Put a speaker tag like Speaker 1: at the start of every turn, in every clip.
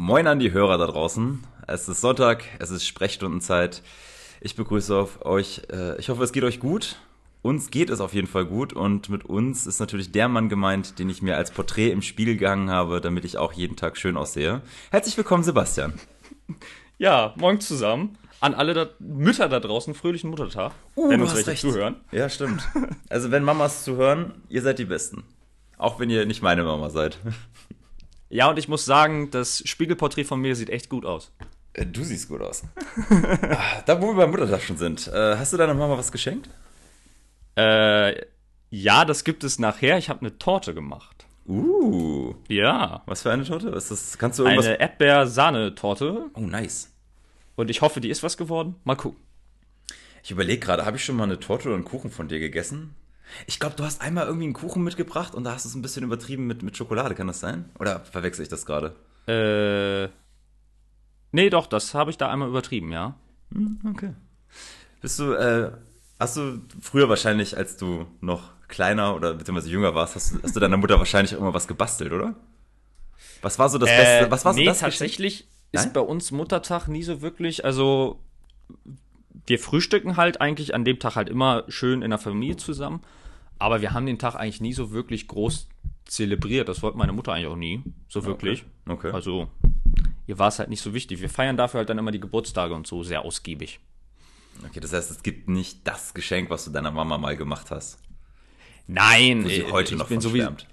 Speaker 1: Moin an die Hörer da draußen. Es ist Sonntag, es ist Sprechstundenzeit. Ich begrüße auf euch. Äh, ich hoffe, es geht euch gut. Uns geht es auf jeden Fall gut und mit uns ist natürlich der Mann gemeint, den ich mir als Porträt im Spiegel gehangen habe, damit ich auch jeden Tag schön aussehe. Herzlich willkommen, Sebastian.
Speaker 2: Ja, morgen zusammen. An alle da Mütter da draußen, fröhlichen Muttertag.
Speaker 1: Uh,
Speaker 2: wenn uns welche
Speaker 1: recht.
Speaker 2: zuhören.
Speaker 1: Ja, stimmt. Also wenn Mamas zuhören, ihr seid die Besten. Auch wenn ihr nicht meine Mama seid.
Speaker 2: Ja, und ich muss sagen, das Spiegelporträt von mir sieht echt gut aus.
Speaker 1: Äh, Du siehst gut aus. Ah, da, wo wir beim Muttertag schon sind, äh, hast du deiner Mama was geschenkt?
Speaker 2: Äh, ja, das gibt es nachher. Ich habe eine Torte gemacht.
Speaker 1: Uh,
Speaker 2: Ja.
Speaker 1: was für eine Torte? Ist das, kannst du irgendwas...
Speaker 2: Eine Erdbeer-Sahne-Torte.
Speaker 1: Oh, nice.
Speaker 2: Und ich hoffe, die ist was geworden. Mal gucken.
Speaker 1: Ich überlege gerade, habe ich schon mal eine Torte oder einen Kuchen von dir gegessen? Ich glaube, du hast einmal irgendwie einen Kuchen mitgebracht und da hast du es ein bisschen übertrieben mit, mit Schokolade, kann das sein? Oder verwechsel ich das gerade?
Speaker 2: Äh. Nee, doch, das habe ich da einmal übertrieben, ja.
Speaker 1: Hm, okay. Bist du, äh, hast du früher wahrscheinlich, als du noch kleiner oder beziehungsweise jünger warst, hast, du- hast du deiner Mutter wahrscheinlich auch immer was gebastelt, oder? Was war so das Beste? Was war so
Speaker 2: Äh, nee,
Speaker 1: das Geschenk?
Speaker 2: tatsächlich
Speaker 1: Nein?
Speaker 2: ist bei uns Muttertag nie so wirklich, also wir frühstücken halt eigentlich an dem Tag halt immer schön in der Familie zusammen, aber wir haben den Tag eigentlich nie so wirklich groß zelebriert. Das wollte meine Mutter eigentlich auch nie, so wirklich.
Speaker 1: Okay.
Speaker 2: Also ihr war es halt nicht so wichtig. Wir feiern dafür halt dann immer die Geburtstage und so sehr ausgiebig.
Speaker 1: Okay, das heißt, es gibt nicht das Geschenk, was du deiner Mama mal gemacht hast,
Speaker 2: Nein,
Speaker 1: wo sie
Speaker 2: äh,
Speaker 1: heute
Speaker 2: ich
Speaker 1: noch
Speaker 2: bin sowieso,
Speaker 1: schwärmt.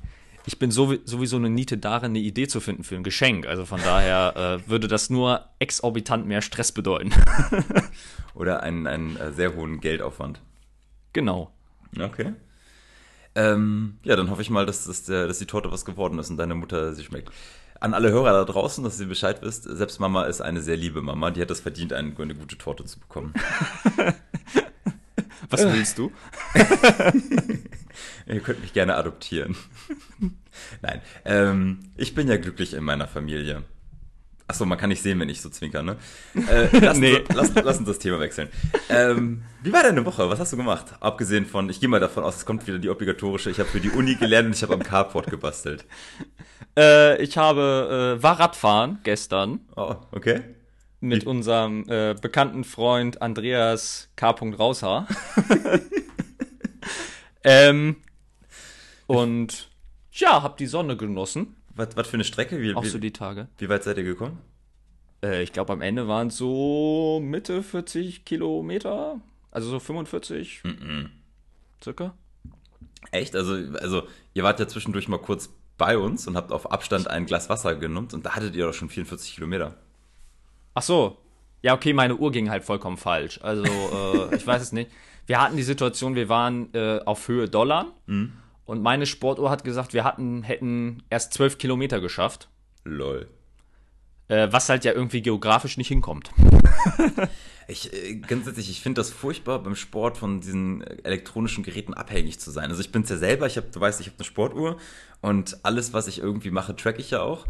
Speaker 2: Ich bin sowie- sowieso eine Niete darin, eine Idee zu finden für ein Geschenk. Also von daher äh, würde das nur exorbitant mehr Stress bedeuten.
Speaker 1: Oder einen, einen äh, sehr hohen Geldaufwand.
Speaker 2: genau.
Speaker 1: Okay. Ähm, ja, dann hoffe ich mal, dass, dass, dass die Torte was geworden ist und deine Mutter sie schmeckt. An alle Hörer da draußen, dass ihr Bescheid wisst, selbst Mama ist eine sehr liebe Mama, die hat es verdient, eine, eine gute Torte zu bekommen.
Speaker 2: Was willst du?
Speaker 1: Ihr könnt mich gerne adoptieren. Nein, ähm, ich bin ja glücklich in meiner Familie. Achso, man kann nicht sehen, wenn ich so zwinker, ne? Äh, lass,
Speaker 2: Nee.
Speaker 1: uns, lass, lass uns das Thema wechseln. Ähm, wie war deine Woche? Was hast du gemacht? Abgesehen von, ich gehe mal davon aus, es kommt wieder die obligatorische, ich habe für die Uni gelernt und ich habe am Carport gebastelt.
Speaker 2: Äh, ich habe äh, war Radfahren gestern
Speaker 1: Oh, okay.
Speaker 2: mit
Speaker 1: Wie-
Speaker 2: unserem äh, bekannten Freund Andreas K. Raushaar. ähm, und ja, hab die Sonne genossen.
Speaker 1: Was, was für eine Strecke? Wie,
Speaker 2: Auch
Speaker 1: wie,
Speaker 2: so die Tage.
Speaker 1: wie weit seid ihr gekommen?
Speaker 2: Äh, ich glaube, am Ende waren es so Mitte 40 Kilometer. Also so 45 circa.
Speaker 1: Echt? Also, also, ihr wart ja zwischendurch mal kurz bei uns und habt auf Abstand ein Glas Wasser genommen und da hattet ihr doch schon 44 Kilometer.
Speaker 2: Ach so. Ja, okay, meine Uhr ging halt vollkommen falsch. Also, äh, ich weiß es nicht. Wir hatten die Situation, wir waren äh, auf Höhe Dollar und meine Sportuhr hat gesagt, wir hatten, hätten erst 12 Kilometer geschafft,
Speaker 1: Lol.
Speaker 2: äh, was halt ja irgendwie geografisch nicht hinkommt.
Speaker 1: Ich, äh, grundsätzlich, ich finde das furchtbar, beim Sport von diesen äh, elektronischen Geräten abhängig zu sein. Also ich bin's ja selber, ich hab, du weißt, ich habe eine Sportuhr und alles, was ich irgendwie mache, track ich ja auch.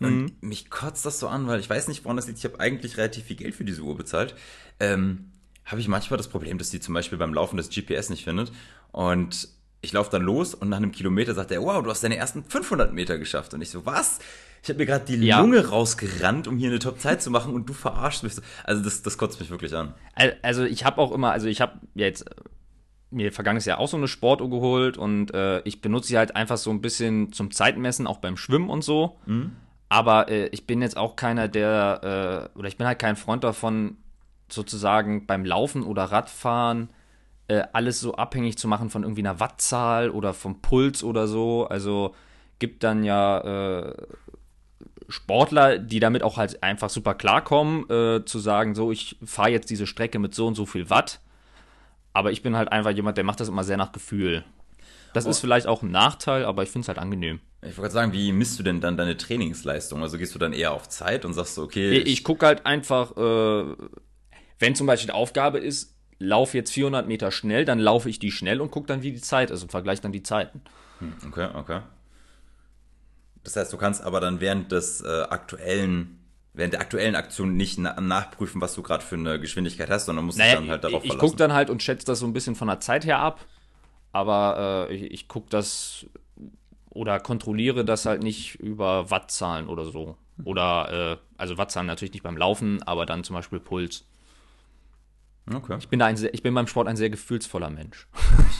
Speaker 1: Und mich kotzt das so an, weil ich weiß nicht, woran das liegt. Ich habe eigentlich relativ viel Geld für diese Uhr bezahlt. Ähm, habe ich manchmal das Problem, dass die zum Beispiel beim Laufen das GPS nicht findet. Und ich laufe dann los und nach einem Kilometer sagt er, wow, du hast deine ersten 500 Meter geschafft. Und ich so, was? Ich habe mir gerade die
Speaker 2: Ja.
Speaker 1: Lunge rausgerannt, um hier eine Top-Zeit zu machen und du verarschst mich so. Also das, das kotzt mich wirklich an.
Speaker 2: Al- Also ich habe auch immer, also ich habe jetzt äh, mir vergangenes Jahr auch so eine Sportuhr geholt und äh, ich benutze sie halt einfach so ein bisschen zum Zeitmessen, auch beim Schwimmen und so. Aber äh, ich bin jetzt auch keiner, der, äh, oder ich bin halt kein Freund davon, sozusagen beim Laufen oder Radfahren äh, alles so abhängig zu machen von irgendwie einer Wattzahl oder vom Puls oder so. Also gibt dann ja äh, Sportler, die damit auch halt einfach super klarkommen, äh, zu sagen, so, ich fahre jetzt diese Strecke mit so und so viel Watt. Aber ich bin halt einfach jemand, der macht das immer sehr nach Gefühl. Das ist vielleicht auch ein Nachteil, aber ich finde es halt angenehm.
Speaker 1: Ich wollte gerade sagen, wie misst du denn dann deine Trainingsleistung? Also gehst du dann eher auf Zeit und sagst so, okay,
Speaker 2: Ich, ich gucke halt einfach, äh, wenn zum Beispiel die Aufgabe ist, lauf jetzt 400 Meter schnell, dann laufe ich die schnell und gucke dann, wie die Zeit ist und vergleiche dann die Zeiten.
Speaker 1: okay, okay. Das heißt, du kannst aber dann während des äh, aktuellen, während der aktuellen Aktion nicht na nachprüfen, was du gerade für eine Geschwindigkeit hast, sondern musst dich
Speaker 2: Naja,
Speaker 1: dann halt darauf
Speaker 2: ich, ich
Speaker 1: verlassen.
Speaker 2: gucke dann halt und schätze das so ein bisschen von der Zeit her ab, aber äh, ich, ich gucke das oder kontrolliere das halt nicht über Wattzahlen oder so. Oder, äh, also Wattzahlen natürlich nicht beim Laufen, aber dann zum Beispiel Puls.
Speaker 1: Okay.
Speaker 2: Ich bin, da ein sehr, ich bin beim Sport ein sehr gefühlsvoller Mensch.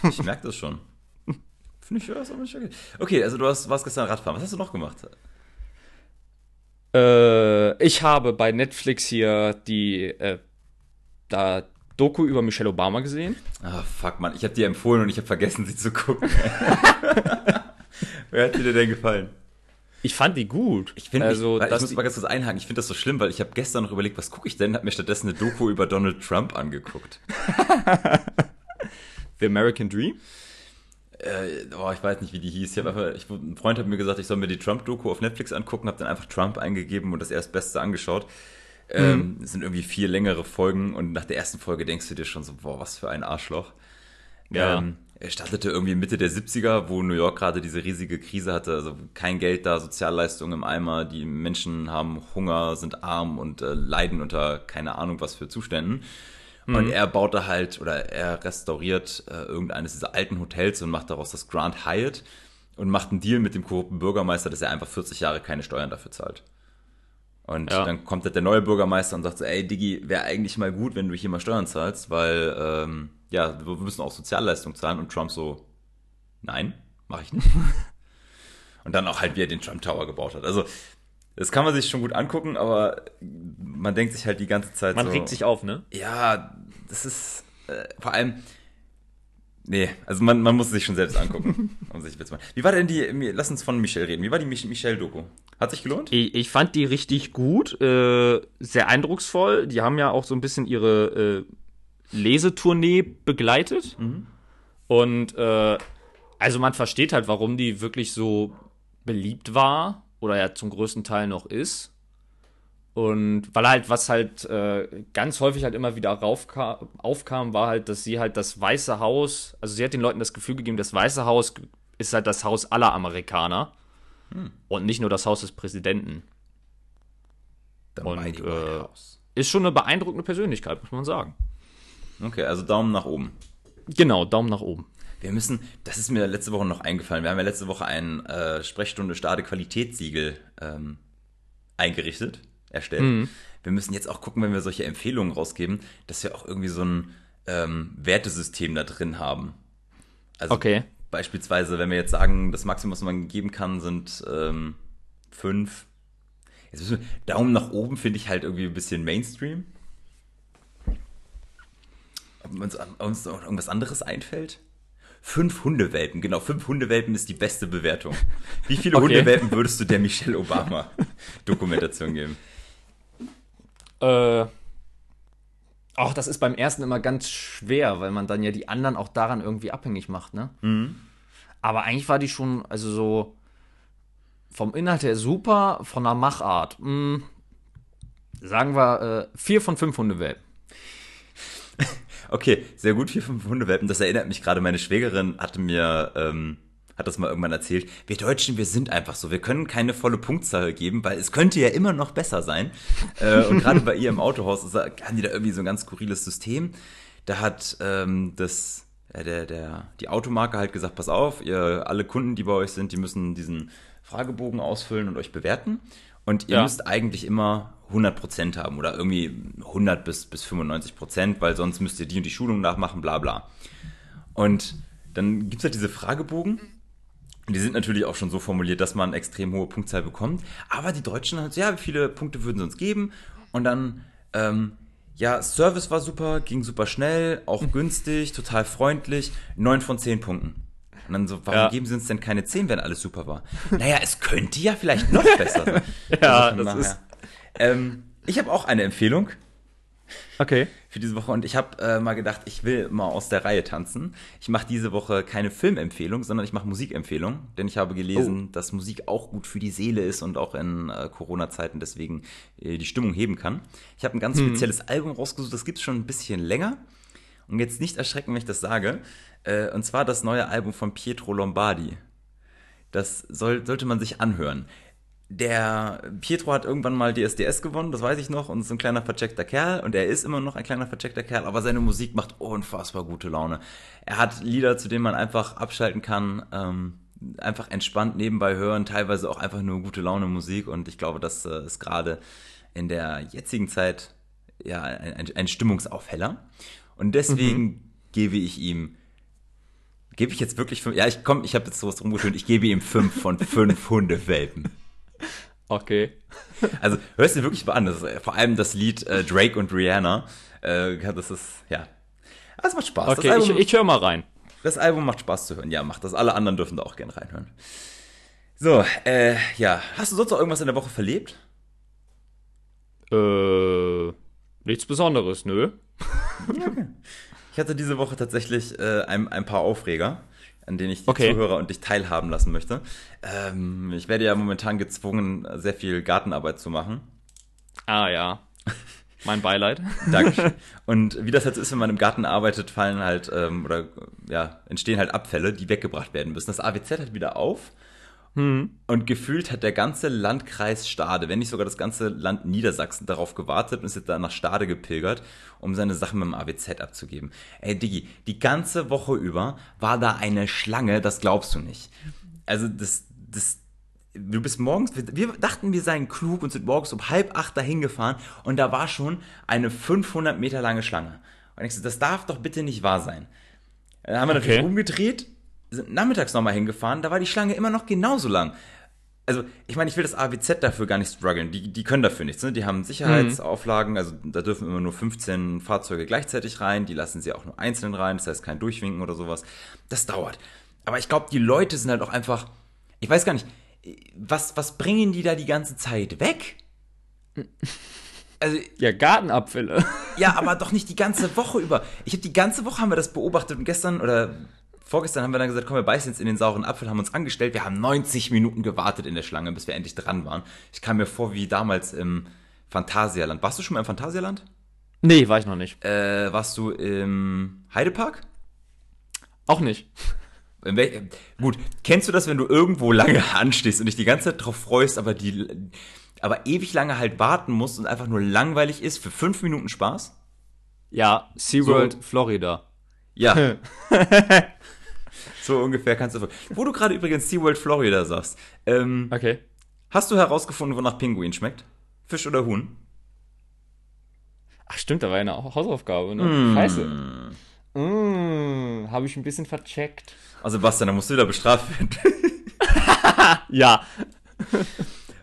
Speaker 1: Ich, ich merke das schon. Finde ich ist auch nicht okay. Okay, also du hast, warst gestern Radfahren. Was hast du noch gemacht?
Speaker 2: Äh, ich habe bei Netflix hier die äh, da Doku über Michelle Obama gesehen.
Speaker 1: Ah, fuck, Mann. Ich habe dir empfohlen und ich habe vergessen, sie zu gucken. Wer hat dir denn gefallen?
Speaker 2: Ich fand die gut.
Speaker 1: Ich finde,
Speaker 2: also,
Speaker 1: ich, ich muss mal ganz kurz einhaken. Ich finde das so schlimm, weil ich habe gestern noch überlegt, was gucke ich denn? Habe mir stattdessen eine Doku über Donald Trump angeguckt.
Speaker 2: The American Dream.
Speaker 1: Äh, oh, ich weiß nicht, wie die hieß. Ich einfach, ich, ein Freund hat mir gesagt, ich soll mir die Trump-Doku auf Netflix angucken, habe dann einfach Trump eingegeben und das Erstbeste angeschaut. Ähm, Es sind irgendwie vier längere Folgen und nach der ersten Folge denkst du dir schon so, boah, was für ein Arschloch.
Speaker 2: Ja.
Speaker 1: Ähm, er startete irgendwie Mitte der 70er, wo New York gerade diese riesige Krise hatte, also kein Geld da, Sozialleistungen im Eimer, die Menschen haben Hunger, sind arm und äh, leiden unter keine Ahnung was für Zuständen. Und er baute halt oder er restauriert äh, irgendeines dieser alten Hotels und macht daraus das Grand Hyatt und macht einen Deal mit dem korrupten Bürgermeister, dass er einfach 40 Jahre keine Steuern dafür zahlt. Und
Speaker 2: Ja.
Speaker 1: dann kommt halt der neue Bürgermeister und sagt so, ey Diggi, wäre eigentlich mal gut, wenn du hier mal Steuern zahlst, weil ähm, ja, wir müssen auch Sozialleistung zahlen und Trump so, nein, mache ich nicht. und dann auch halt, wie er den Trump Tower gebaut hat. Also das kann man sich schon gut angucken, aber man denkt sich halt die ganze Zeit
Speaker 2: Man
Speaker 1: so,
Speaker 2: regt sich auf, ne?
Speaker 1: ja, das ist äh, vor allem. Nee, also man, man muss sich schon selbst angucken. um sich Witz zu machen. Wie war denn die, lass uns von Michelle reden. Wie war die Mich Michelle-Doku? Hat sich gelohnt?
Speaker 2: Ich, ich fand die richtig gut, äh, sehr eindrucksvoll. Die haben ja auch so ein bisschen ihre äh, Lesetournee begleitet. Und äh, also man versteht halt, warum die wirklich so beliebt war oder ja zum größten Teil noch ist. Und weil halt, was halt äh, ganz häufig halt immer wieder raufka- aufkam, war halt, dass sie halt das Weiße Haus, also sie hat den Leuten das Gefühl gegeben, das Weiße Haus ist halt das Haus aller Amerikaner und nicht nur das Haus des Präsidenten.
Speaker 1: The
Speaker 2: Und, äh. Ist schon eine beeindruckende Persönlichkeit, muss man sagen.
Speaker 1: Okay, also Daumen nach oben.
Speaker 2: Genau, Daumen nach oben.
Speaker 1: Wir müssen, das ist mir letzte Woche noch eingefallen, wir haben ja letzte Woche ein äh, Sprechstunde Stade Qualitätssiegel ähm, eingerichtet, erstellt. Wir müssen jetzt auch gucken, wenn wir solche Empfehlungen rausgeben, dass wir auch irgendwie so ein ähm, Wertesystem da drin haben. Also
Speaker 2: Okay.
Speaker 1: beispielsweise, wenn wir jetzt sagen, das Maximum, was man geben kann, sind ähm, fünf. Jetzt müssen wir, Daumen nach oben finde ich halt irgendwie ein bisschen Mainstream. Ob uns, ob uns noch irgendwas anderes einfällt? Fünf Hundewelpen, genau, fünf Hundewelpen ist die beste Bewertung. Wie viele
Speaker 2: Okay.
Speaker 1: Hundewelpen würdest du der Michelle Obama Dokumentation geben?
Speaker 2: Äh, auch das ist beim ersten immer ganz schwer, weil man dann ja die anderen auch daran irgendwie abhängig macht, ne? Aber eigentlich war die schon, also so vom Inhalt her super, von der Machart. Mh, sagen wir äh, vier von fünf Hundewelpen.
Speaker 1: Okay, sehr gut, vier, fünf Hundewelpen. Das erinnert mich gerade, meine Schwägerin hatte mir, ähm, hat das mal irgendwann erzählt. Wir Deutschen, wir sind einfach so. Wir können keine volle Punktzahl geben, weil es könnte ja immer noch besser sein. Äh, und gerade bei ihr im Autohaus ist, haben die da irgendwie so ein ganz skurriles System. Da hat ähm, das, äh, der, der, die Automarke halt gesagt, pass auf, ihr alle Kunden, die bei euch sind, die müssen diesen Fragebogen ausfüllen und euch bewerten. Und ihr
Speaker 2: Ja.
Speaker 1: müsst eigentlich immer 100% haben oder irgendwie 100 bis, bis 95%, weil sonst müsst ihr die und die Schulung nachmachen, bla bla. Und dann gibt's halt diese Fragebogen. Die sind natürlich auch schon so formuliert, dass man extrem hohe Punktzahl bekommt. Aber die Deutschen halt so, ja, wie viele Punkte würden sie uns geben? Und dann, ähm, ja, Service war super, ging super schnell, auch günstig, total freundlich, 9 von 10 Punkten. Und dann so, warum
Speaker 2: Ja.
Speaker 1: geben sie uns denn keine 10, wenn alles super war? Naja, es könnte ja vielleicht noch besser sein.
Speaker 2: Ja,
Speaker 1: Also
Speaker 2: das ist-
Speaker 1: Ähm, ich habe auch eine Empfehlung
Speaker 2: Okay.
Speaker 1: für diese Woche und ich habe äh, mal gedacht, ich will mal aus der Reihe tanzen. Ich mache diese Woche keine Filmempfehlung, sondern ich mache Musikempfehlung, denn ich habe gelesen,
Speaker 2: Oh.
Speaker 1: dass Musik auch gut für die Seele ist und auch in äh, Corona-Zeiten deswegen äh, die Stimmung heben kann. Ich habe ein ganz spezielles Album rausgesucht, das gibt's schon ein bisschen länger. Und jetzt nicht erschrecken, wenn ich das sage. Äh, und zwar das neue Album von Pietro Lombardi. Das soll, sollte man sich anhören. Der Pietro hat irgendwann mal DSDS gewonnen, das weiß ich noch, und ist ein kleiner vercheckter Kerl. Und er ist immer noch ein kleiner vercheckter Kerl, aber seine Musik macht unfassbar gute Laune. Er hat Lieder, zu denen man einfach abschalten kann. Ähm, einfach entspannt nebenbei hören, teilweise auch einfach nur gute Laune Musik und ich glaube, das äh, ist gerade in der jetzigen Zeit ja ein, ein, Stimmungsaufheller und deswegen mhm. gebe ich ihm Gebe ich jetzt wirklich fünf? Ja, ich komm, ich habe jetzt sowas rumgeschönt. Ich gebe ihm fünf von fünf Hundewelpen.
Speaker 2: Okay.
Speaker 1: Also hörst du wirklich mal an. Ist, vor allem das Lied äh, Drake und Rihanna. Äh, das ist, ja. Das macht Spaß.
Speaker 2: Okay, Album, ich, ich höre mal rein.
Speaker 1: Das Album macht Spaß zu hören. Ja, macht das. Alle anderen dürfen da auch gerne reinhören. So, äh, ja. Hast du sonst noch irgendwas in der Woche verlebt?
Speaker 2: Äh, nichts Besonderes, nö.
Speaker 1: okay. Ich hatte diese Woche tatsächlich äh, ein, ein paar Aufreger, an denen ich die
Speaker 2: okay.
Speaker 1: Zuhörer und dich teilhaben lassen möchte. Ähm, ich werde ja momentan gezwungen, sehr viel Gartenarbeit zu machen.
Speaker 2: Ah ja. Mein Beileid.
Speaker 1: Danke. Und wie das jetzt ist, wenn man im Garten arbeitet, fallen halt ähm, oder ja, entstehen halt Abfälle, die weggebracht werden müssen. Das AWZ hat wieder auf hm. Und gefühlt hat der ganze Landkreis Stade, wenn nicht sogar das ganze Land Niedersachsen, darauf gewartet und ist jetzt da nach Stade gepilgert, um seine Sachen mit dem AWZ abzugeben. Ey, Diggi, die ganze Woche über war da eine Schlange, das glaubst du nicht. Also, das, das, du bist morgens, wir dachten, wir seien klug und sind morgens um halb acht dahin gefahren und da war schon eine 500 Meter lange Schlange. Und ich so, das darf doch bitte nicht wahr sein. Dann haben wir okay. natürlich umgedreht, sind nachmittags nochmal hingefahren, da war die Schlange immer noch genauso lang. Also, ich meine, ich will das AWZ dafür gar nicht strugglen. Die, die können dafür nichts. Ne? Die haben Sicherheitsauflagen, also da dürfen immer nur 15 Fahrzeuge gleichzeitig rein. Die lassen sie auch nur einzeln rein, das heißt kein Durchwinken oder sowas. Das dauert. Aber ich glaube, die Leute sind halt auch einfach. Ich weiß gar nicht, was, was bringen die da die ganze Zeit weg?
Speaker 2: Also, ja, Gartenabfälle.
Speaker 1: Ja, aber doch nicht die ganze Woche über. Ich habe die ganze Woche haben wir das beobachtet und gestern oder vorgestern haben wir dann gesagt, komm, wir beißen jetzt in den sauren Apfel, haben uns angestellt. Wir haben 90 Minuten gewartet in der Schlange, bis wir endlich dran waren. Ich kam mir vor wie damals im Phantasialand. Warst du schon mal im Phantasialand?
Speaker 2: Nee, war ich noch nicht.
Speaker 1: Äh, warst du im Heidepark?
Speaker 2: Auch nicht.
Speaker 1: Gut, kennst du das, wenn du irgendwo lange anstehst und dich die ganze Zeit drauf freust, aber die, aber ewig lange halt warten musst und einfach nur langweilig ist für fünf Minuten Spaß?
Speaker 2: Ja, SeaWorld so. Florida.
Speaker 1: Ja. So ungefähr kannst du. Wo du gerade übrigens SeaWorld Florida sagst. Ähm,
Speaker 2: okay.
Speaker 1: Hast du herausgefunden, wonach Pinguin schmeckt? Fisch oder Huhn?
Speaker 2: Ach stimmt, da war ja eine Hausaufgabe, ne? Mm. Scheiße. Mm, Habe ich ein bisschen vercheckt.
Speaker 1: Also Bastian, da musst du wieder bestraft werden.
Speaker 2: ja.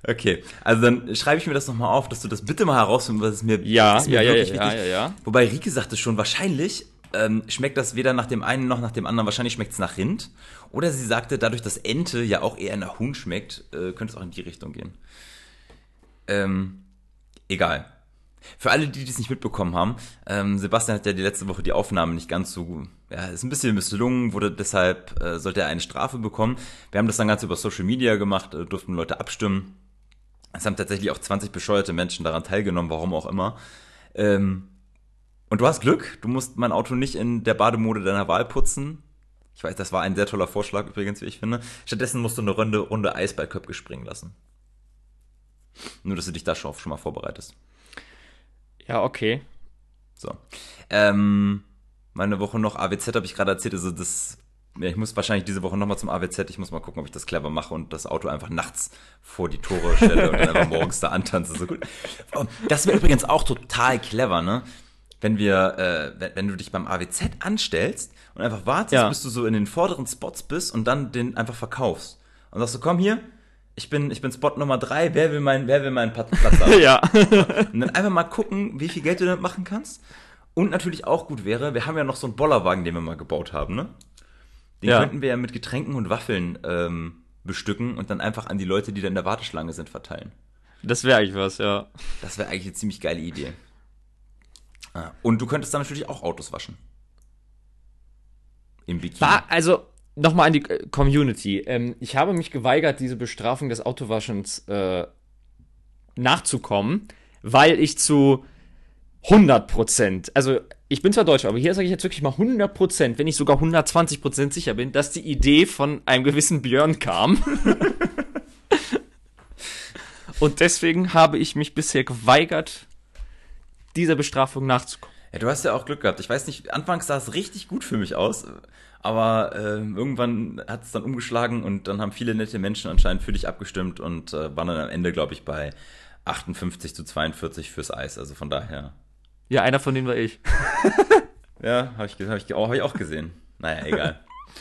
Speaker 1: Okay, also dann schreibe ich mir das nochmal auf, dass du das bitte mal herausfindest, was es mir,
Speaker 2: ja,
Speaker 1: ist
Speaker 2: mir ja, wirklich ja, wichtig. Ja, ja, ja.
Speaker 1: Wobei Rike sagte schon, wahrscheinlich ähm, schmeckt das weder nach dem einen noch nach dem anderen. Wahrscheinlich schmeckt es nach Rind. Oder sie sagte, dadurch, dass Ente ja auch eher nach Huhn schmeckt, äh, könnte es auch in die Richtung gehen. Ähm, egal. Für alle, die das nicht mitbekommen haben, ähm, Sebastian hat ja die letzte Woche die Aufnahme nicht ganz so, ja, ist ein bisschen misslungen, wurde deshalb, äh, sollte er eine Strafe bekommen. Wir haben das dann ganz über Social Media gemacht, äh, durften Leute abstimmen. Es haben tatsächlich auch 20 bescheuerte Menschen daran teilgenommen, warum auch immer. Ähm, und du hast Glück, du musst mein Auto nicht in der Bademode deiner Wahl putzen. Ich weiß, das war ein sehr toller Vorschlag übrigens, wie ich finde. Stattdessen musst du eine Runde, Runde Eis bei Köpke springen lassen. Nur, dass du dich da schon, schon mal vorbereitest.
Speaker 2: Ja, okay.
Speaker 1: So. Ähm, meine Woche noch AWZ habe ich gerade erzählt, also das ja, ich muss wahrscheinlich diese Woche nochmal zum AWZ. Ich muss mal gucken, ob ich das clever mache und das Auto einfach nachts vor die Tore stelle und dann einfach morgens da antanze. So gut. Das wäre übrigens auch total clever, ne? Wenn wir, äh, wenn, du dich beim AWZ anstellst und einfach wartest, ja. bis du so in den vorderen Spots bist und dann den einfach verkaufst. Und sagst du, komm hier, ich bin, ich bin Spot Nummer drei, wer will meinen, wer will meinen Platz haben?
Speaker 2: ja.
Speaker 1: und dann einfach mal gucken, wie viel Geld du damit machen kannst. Und natürlich auch gut wäre, wir haben ja noch so einen Bollerwagen, den wir mal gebaut haben, ne? Den ja. könnten wir ja mit Getränken und Waffeln ähm, bestücken und dann einfach an die Leute, die da in der Warteschlange sind, verteilen.
Speaker 2: Das wäre eigentlich was, ja.
Speaker 1: Das wäre eigentlich eine ziemlich geile Idee. Ah, und du könntest dann natürlich auch Autos waschen.
Speaker 2: Im Bikini. War, also, nochmal an die äh, Community. Ähm, ich habe mich geweigert, diese Bestrafung des Autowaschens äh, nachzukommen, weil ich zu 100% also ich bin zwar Deutsch, aber hier sage ich jetzt wirklich mal 100% wenn ich sogar 120% sicher bin, dass die Idee von einem gewissen Björn kam. Und deswegen habe ich mich bisher geweigert, dieser Bestrafung nachzukommen.
Speaker 1: Ja, du hast ja auch Glück gehabt. Ich weiß nicht, anfangs sah es richtig gut für mich aus, aber äh, irgendwann hat es dann umgeschlagen und dann haben viele nette Menschen anscheinend für dich abgestimmt und äh, waren dann am Ende, glaube ich, bei 58 zu 42 fürs Eis. Also von daher.
Speaker 2: Ja, einer von denen war ich.
Speaker 1: ja, habe ich, hab ich, hab ich auch gesehen. Naja, egal.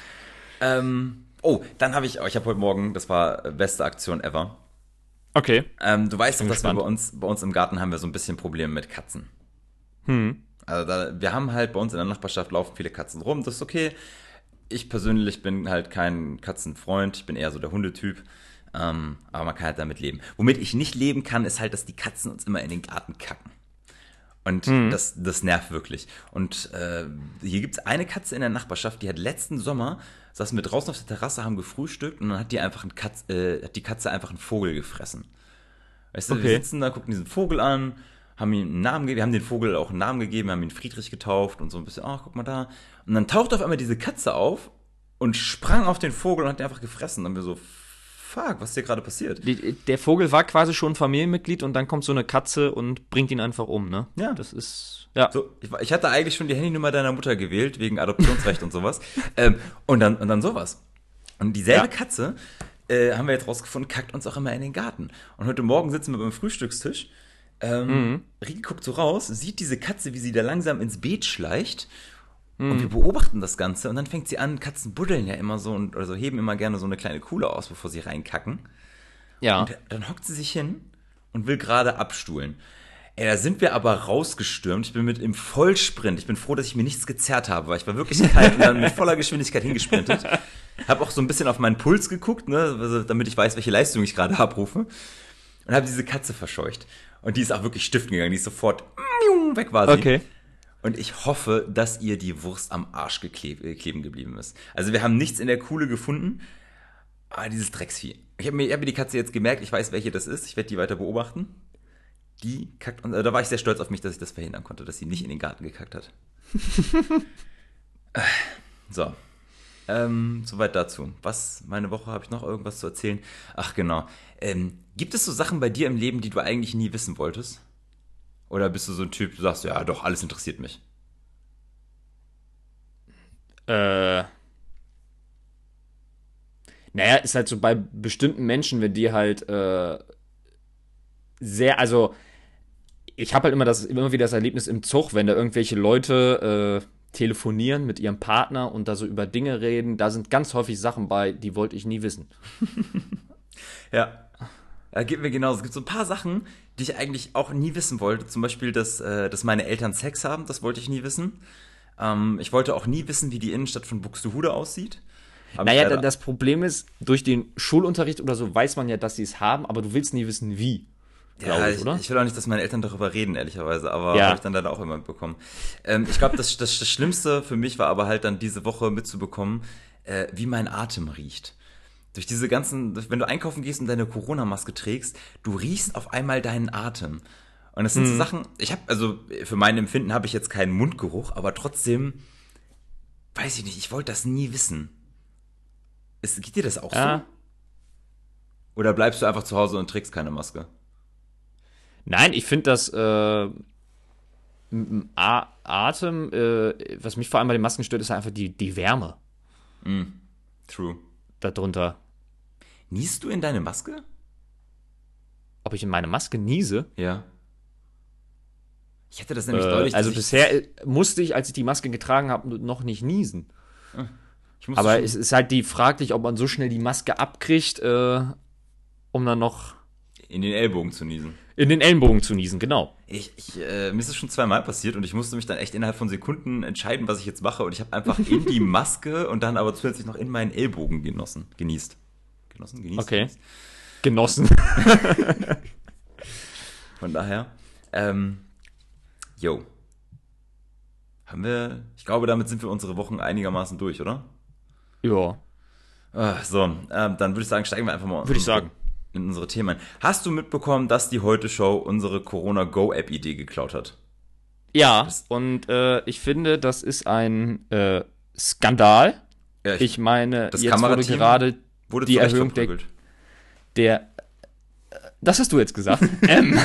Speaker 1: ähm, oh, dann habe ich, oh, ich habe heute Morgen, das war beste Aktion ever.
Speaker 2: Okay.
Speaker 1: Ähm, du weißt doch, dass wir bei uns, bei uns im Garten haben wir so ein bisschen Probleme mit Katzen.
Speaker 2: Hm.
Speaker 1: Also da, wir haben halt bei uns in der Nachbarschaft laufen viele Katzen rum, das ist okay. Ich persönlich bin halt kein Katzenfreund, ich bin eher so der Hundetyp. Ähm, aber man kann halt damit leben. Womit ich nicht leben kann, ist halt, dass die Katzen uns immer in den Garten kacken. Und mhm. das, das nervt wirklich. Und äh, hier gibt es eine Katze in der Nachbarschaft, die hat letzten Sommer, saßen wir draußen auf der Terrasse, haben gefrühstückt und dann hat die einfach ein Katz, äh, hat die Katze einfach einen Vogel gefressen. Weißt du, okay. wir sitzen da, gucken diesen Vogel an, haben ihm einen Namen gegeben, wir haben den Vogel auch einen Namen gegeben, haben ihn Friedrich getauft und so ein bisschen, ach, guck mal da. Und dann taucht auf einmal diese Katze auf und sprang auf den Vogel und hat den einfach gefressen. Und dann wir so, fuck, was ist hier gerade passiert?
Speaker 2: Die, der Vogel war quasi schon Familienmitglied und dann kommt so eine Katze und bringt ihn einfach um, ne?
Speaker 1: Ja. Das ist, ja. So, ich, ich hatte eigentlich schon die Handynummer deiner Mutter gewählt, wegen Adoptionsrecht und sowas. Ähm, und, dann, und dann sowas. Und dieselbe ja. Katze, äh, haben wir jetzt rausgefunden, kackt uns auch immer in den Garten. Und heute Morgen sitzen wir beim Frühstückstisch ähm, mhm. Rieke guckt so raus, sieht diese Katze, wie sie da langsam ins Beet schleicht. Mhm. Und wir beobachten das Ganze. Und dann fängt sie an, Katzen buddeln ja immer so und also heben immer gerne so eine kleine Kuhle aus, bevor sie reinkacken. Ja. Und dann hockt sie sich hin und will gerade abstuhlen. Ey, da sind wir aber rausgestürmt. Ich bin mit im Vollsprint. Ich bin froh, dass ich mir nichts gezerrt habe, weil ich war wirklich kalt und dann mit voller Geschwindigkeit hingesprintet. Hab auch so ein bisschen auf meinen Puls geguckt, ne, also damit ich weiß, welche Leistung ich gerade abrufe. Und habe diese Katze verscheucht. Und die ist auch wirklich stiften gegangen. Die ist sofort weg war sie.
Speaker 2: Okay.
Speaker 1: Und ich hoffe, dass ihr die Wurst am Arsch gekleben geblieben ist. Also wir haben nichts in der Kuhle gefunden. Aber dieses Drecksvieh. Ich habe mir, hab mir die Katze jetzt gemerkt, ich weiß, welche das ist. Ich werde die weiter beobachten. Die kackt. Und äh, da war ich sehr stolz auf mich, dass ich das verhindern konnte, dass sie nicht in den Garten gekackt hat. so. Ähm, soweit dazu. Was, meine Woche, habe ich noch irgendwas zu erzählen? Ach genau. Ähm, gibt es so Sachen bei dir im Leben, die du eigentlich nie wissen wolltest? Oder bist du so ein Typ, du sagst, ja doch, alles interessiert mich?
Speaker 2: Äh. Naja, ist halt so bei bestimmten Menschen, wenn die halt äh, sehr, also ich habe halt immer das immer wieder das Erlebnis im Zug, wenn da irgendwelche Leute äh, telefonieren mit ihrem Partner und da so über Dinge reden. Da sind ganz häufig Sachen bei, die wollte ich nie wissen.
Speaker 1: ja. Da geht mir genauso. Es gibt so ein paar Sachen, die ich eigentlich auch nie wissen wollte. Zum Beispiel, dass, äh, dass meine Eltern Sex haben, das wollte ich nie wissen. Ähm, ich wollte auch nie wissen, wie die Innenstadt von Buxtehude aussieht.
Speaker 2: Hab naja, das Problem ist, durch den Schulunterricht oder so weiß man ja, dass sie es haben, aber du willst nie wissen, wie.
Speaker 1: Ja, ich, oder? ich will auch nicht, dass meine Eltern darüber reden, ehrlicherweise, aber ja. habe ich dann leider auch immer mitbekommen. Ähm, ich glaube, das, das, das Schlimmste für mich war aber halt dann diese Woche mitzubekommen, äh, wie mein Atem riecht. Durch diese ganzen, wenn du einkaufen gehst und deine Corona-Maske trägst, du riechst auf einmal deinen Atem. Und das sind mhm. so Sachen, ich habe, also für mein Empfinden habe ich jetzt keinen Mundgeruch, aber trotzdem, weiß ich nicht, ich wollte das nie wissen. Ist, geht dir das auch ja. so? Oder bleibst du einfach zu Hause und trägst keine Maske?
Speaker 2: Nein, ich finde das äh, Atem, äh, was mich vor allem bei den Masken stört, ist einfach die, die Wärme.
Speaker 1: Mm, true.
Speaker 2: Darunter.
Speaker 1: Niest du in deine Maske?
Speaker 2: Ob ich in meine Maske niese?
Speaker 1: Ja. Ich hätte das nämlich äh, deutlich.
Speaker 2: Also bisher äh, musste ich, als ich die Maske getragen habe, noch nicht niesen. Ah, Aber es ist halt die fraglich, ob man so schnell die Maske abkriegt, äh, um dann noch
Speaker 1: in den Ellbogen zu niesen.
Speaker 2: In den Ellenbogen zu niesen, genau.
Speaker 1: Ich, ich, äh, mir ist es schon zweimal passiert und ich musste mich dann echt innerhalb von Sekunden entscheiden, was ich jetzt mache. Und ich habe einfach in die Maske und dann aber zusätzlich noch in meinen Ellbogen genossen, genießt.
Speaker 2: Genossen, genießt. Okay. Genießt. Genossen.
Speaker 1: von daher, ähm, yo. Haben wir, ich glaube, damit sind wir unsere Wochen einigermaßen durch, oder?
Speaker 2: Ja.
Speaker 1: Ah, so, ähm, dann würde ich sagen, steigen wir einfach mal.
Speaker 2: Würde ich sagen
Speaker 1: in unsere Themen. Hast du mitbekommen, dass die Heute Show unsere Corona Go App Idee geklaut hat?
Speaker 2: Ja, das und äh, ich finde, das ist ein äh, Skandal. Ja, ich, ich, meine,
Speaker 1: das jetzt wurde gerade wurde
Speaker 2: die Erhöhung der, der das hast du jetzt gesagt. ähm.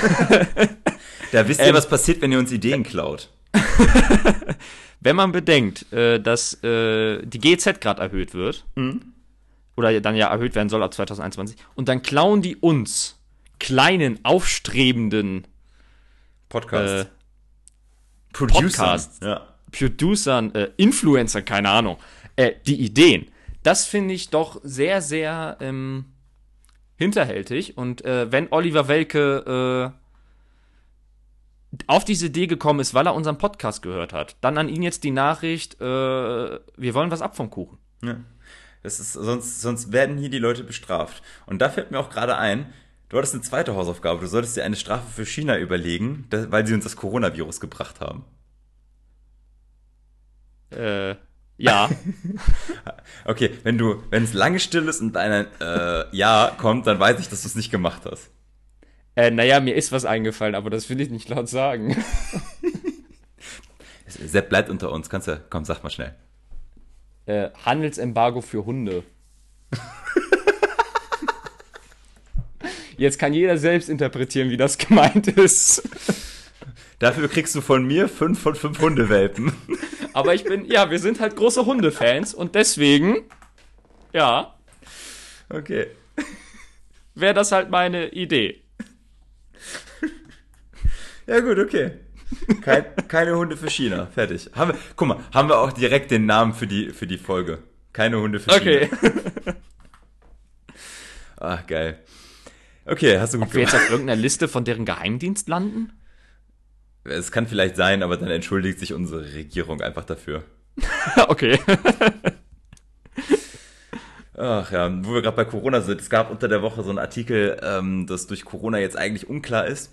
Speaker 1: Da wisst ihr, ähm, was passiert, wenn ihr uns Ideen klaut.
Speaker 2: wenn man bedenkt, äh, dass äh, die GZ gerade erhöht wird,
Speaker 1: Mhm.
Speaker 2: Oder dann ja erhöht werden soll ab 2021, und dann klauen die uns, kleinen, aufstrebenden
Speaker 1: Podcast.
Speaker 2: äh,
Speaker 1: Producern.
Speaker 2: Podcasts.
Speaker 1: Ja.
Speaker 2: Producern, äh, Influencer, keine Ahnung, äh, die Ideen. Das finde ich doch sehr, sehr ähm, hinterhältig. Und äh, wenn Oliver Welke äh, auf diese Idee gekommen ist, weil er unseren Podcast gehört hat, dann an ihn jetzt die Nachricht, äh, wir wollen was ab vom Kuchen.
Speaker 1: Ja. Das ist, sonst, sonst werden hier die Leute bestraft. Und da fällt mir auch gerade ein, du hattest eine zweite Hausaufgabe. Du solltest dir eine Strafe für China überlegen, weil sie uns das Coronavirus gebracht haben.
Speaker 2: Äh, ja,
Speaker 1: Okay, wenn du, wenn es lange still ist und ein äh, Ja kommt, dann weiß ich, dass du es nicht gemacht hast.
Speaker 2: äh, naja, mir ist was eingefallen, aber das will ich nicht laut sagen.
Speaker 1: Sepp bleibt unter uns. Kannst du, komm, sag mal schnell.
Speaker 2: Äh, Handelsembargo für Hunde. Jetzt kann jeder selbst interpretieren, wie das gemeint ist.
Speaker 1: Dafür kriegst du von mir fünf von fünf Hundewelpen.
Speaker 2: Aber ich bin, ja, wir sind halt große Hundefans und deswegen, ja,
Speaker 1: Okay.
Speaker 2: wäre das halt meine Idee.
Speaker 1: Ja gut, okay. Kein, keine Hunde für China. Fertig. Haben wir, guck mal, haben wir auch direkt den Namen für die, für die Folge. Keine Hunde für
Speaker 2: Okay.
Speaker 1: China. Ach, geil. Okay, hast du gut
Speaker 2: Ob wir jetzt auf irgendeiner Liste von deren Geheimdienst landen?
Speaker 1: Es kann vielleicht sein, aber dann entschuldigt sich unsere Regierung einfach dafür.
Speaker 2: okay.
Speaker 1: Ach ja, wo wir gerade bei Corona sind. Es gab unter der Woche so einen Artikel, ähm, dass durch Corona jetzt eigentlich unklar ist,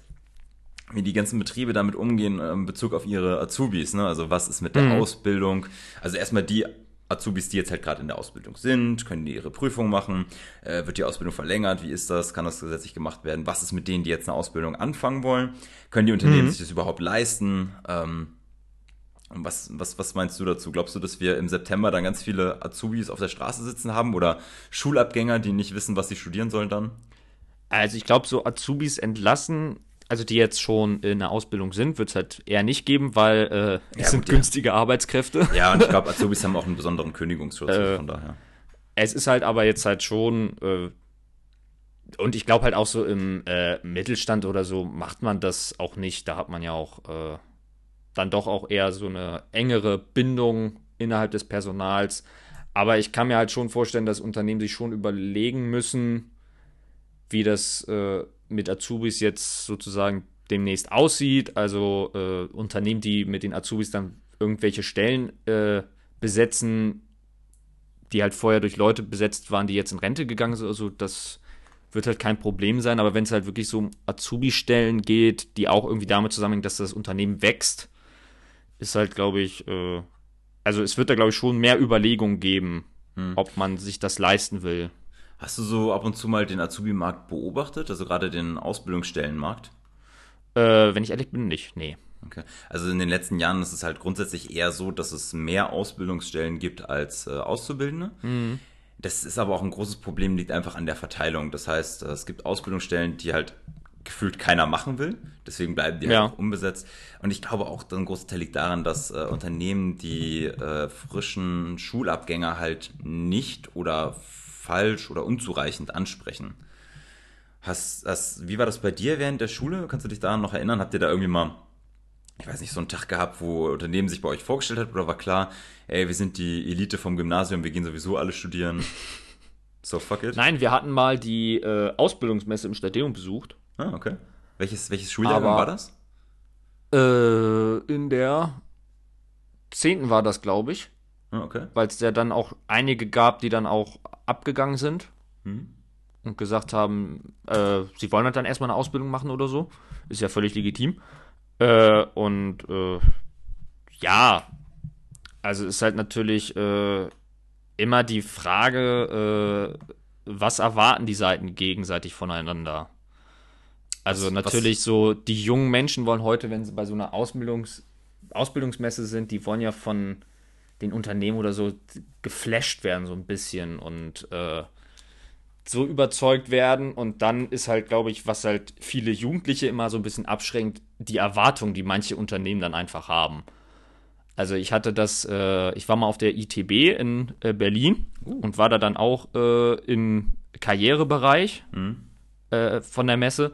Speaker 1: wie die ganzen Betriebe damit umgehen ähm, in Bezug auf ihre Azubis. Ne? Also was ist mit der Ausbildung? Also erstmal die Azubis, die jetzt halt gerade in der Ausbildung sind, können die ihre Prüfung machen? Äh, wird die Ausbildung verlängert? Wie ist das? Kann das gesetzlich gemacht werden? Was ist mit denen, die jetzt eine Ausbildung anfangen wollen? Können die Unternehmen sich das überhaupt leisten? Ähm, und was, was, was meinst du dazu? Glaubst du, dass wir im September dann ganz viele Azubis auf der Straße sitzen haben oder Schulabgänger, die nicht wissen, was sie studieren sollen dann?
Speaker 2: Also ich glaube, so Azubis entlassen, also die jetzt schon in der Ausbildung sind, wird es halt eher nicht geben, weil äh, es
Speaker 1: Ja,
Speaker 2: sind
Speaker 1: gut, ja.
Speaker 2: günstige Arbeitskräfte.
Speaker 1: Ja, und ich glaube, Azubis haben auch einen besonderen Kündigungsschutz,
Speaker 2: Äh,
Speaker 1: von daher.
Speaker 2: Es ist halt aber jetzt halt schon, äh, und ich glaube halt auch so im äh, Mittelstand oder so macht man das auch nicht. Da hat man ja auch äh, dann doch auch eher so eine engere Bindung innerhalb des Personals. Aber ich kann mir halt schon vorstellen, dass Unternehmen sich schon überlegen müssen, wie das äh, mit Azubis jetzt sozusagen demnächst aussieht. Also äh, Unternehmen, die mit den Azubis dann irgendwelche Stellen äh, besetzen, die halt vorher durch Leute besetzt waren, die jetzt in Rente gegangen sind. Also das wird halt kein Problem sein. Aber wenn es halt wirklich so um Azubi-Stellen geht, die auch irgendwie damit zusammenhängen, dass das Unternehmen wächst, ist halt, glaube ich, äh, also es wird da, glaube ich, schon mehr Überlegungen geben, ob man sich das leisten will.
Speaker 1: Hast du so ab und zu mal den Azubi-Markt beobachtet, also gerade den Ausbildungsstellenmarkt?
Speaker 2: Äh, wenn ich ehrlich bin, nicht. Nee.
Speaker 1: Okay. Also in den letzten Jahren ist es halt grundsätzlich eher so, dass es mehr Ausbildungsstellen gibt als äh, Auszubildende. Das ist aber auch ein großes Problem, liegt einfach an der Verteilung. Das heißt, äh, es gibt Ausbildungsstellen, die halt gefühlt keiner machen will. Deswegen bleiben die
Speaker 2: Ja.
Speaker 1: halt auch unbesetzt. Und ich glaube auch, ein großer Teil liegt daran, dass äh, Unternehmen die äh, frischen Schulabgänger halt nicht oder falsch oder unzureichend ansprechen. Hast, hast, wie war das bei dir während der Schule? Kannst du dich daran noch erinnern? Habt ihr da irgendwie mal, ich weiß nicht, so einen Tag gehabt, wo Unternehmen sich bei euch vorgestellt hat oder war klar, ey, wir sind die Elite vom Gymnasium, wir gehen sowieso alle studieren. So, fuck it.
Speaker 2: Nein, wir hatten mal die äh, Ausbildungsmesse im Stadion besucht.
Speaker 1: Ah, okay. Welches, welches Schuljahrgang
Speaker 2: Aber-
Speaker 1: war das?
Speaker 2: Äh, in der 10. war das, glaube ich.
Speaker 1: Ah, okay.
Speaker 2: weil es ja dann auch einige gab, die dann auch abgegangen sind
Speaker 1: Mhm.
Speaker 2: und gesagt haben, äh, sie wollen halt dann erstmal eine Ausbildung machen oder so. Ist ja völlig legitim. Äh, und äh, ja, also ist halt natürlich äh, immer die Frage, äh, was erwarten die Seiten gegenseitig voneinander? Also
Speaker 1: Was-
Speaker 2: natürlich so, die jungen Menschen wollen heute, wenn sie bei so einer Ausbildungs Ausbildungsmesse sind, die wollen ja von den Unternehmen oder so geflasht werden, so ein bisschen und äh, so überzeugt werden und dann ist halt, glaube ich, was halt viele Jugendliche immer so ein bisschen abschränkt, die Erwartung, die manche Unternehmen dann einfach haben. Also ich hatte das, äh, ich war mal auf der ITB in äh, Berlin uh. und war da dann auch äh, im Karrierebereich mhm. Äh, von der Messe.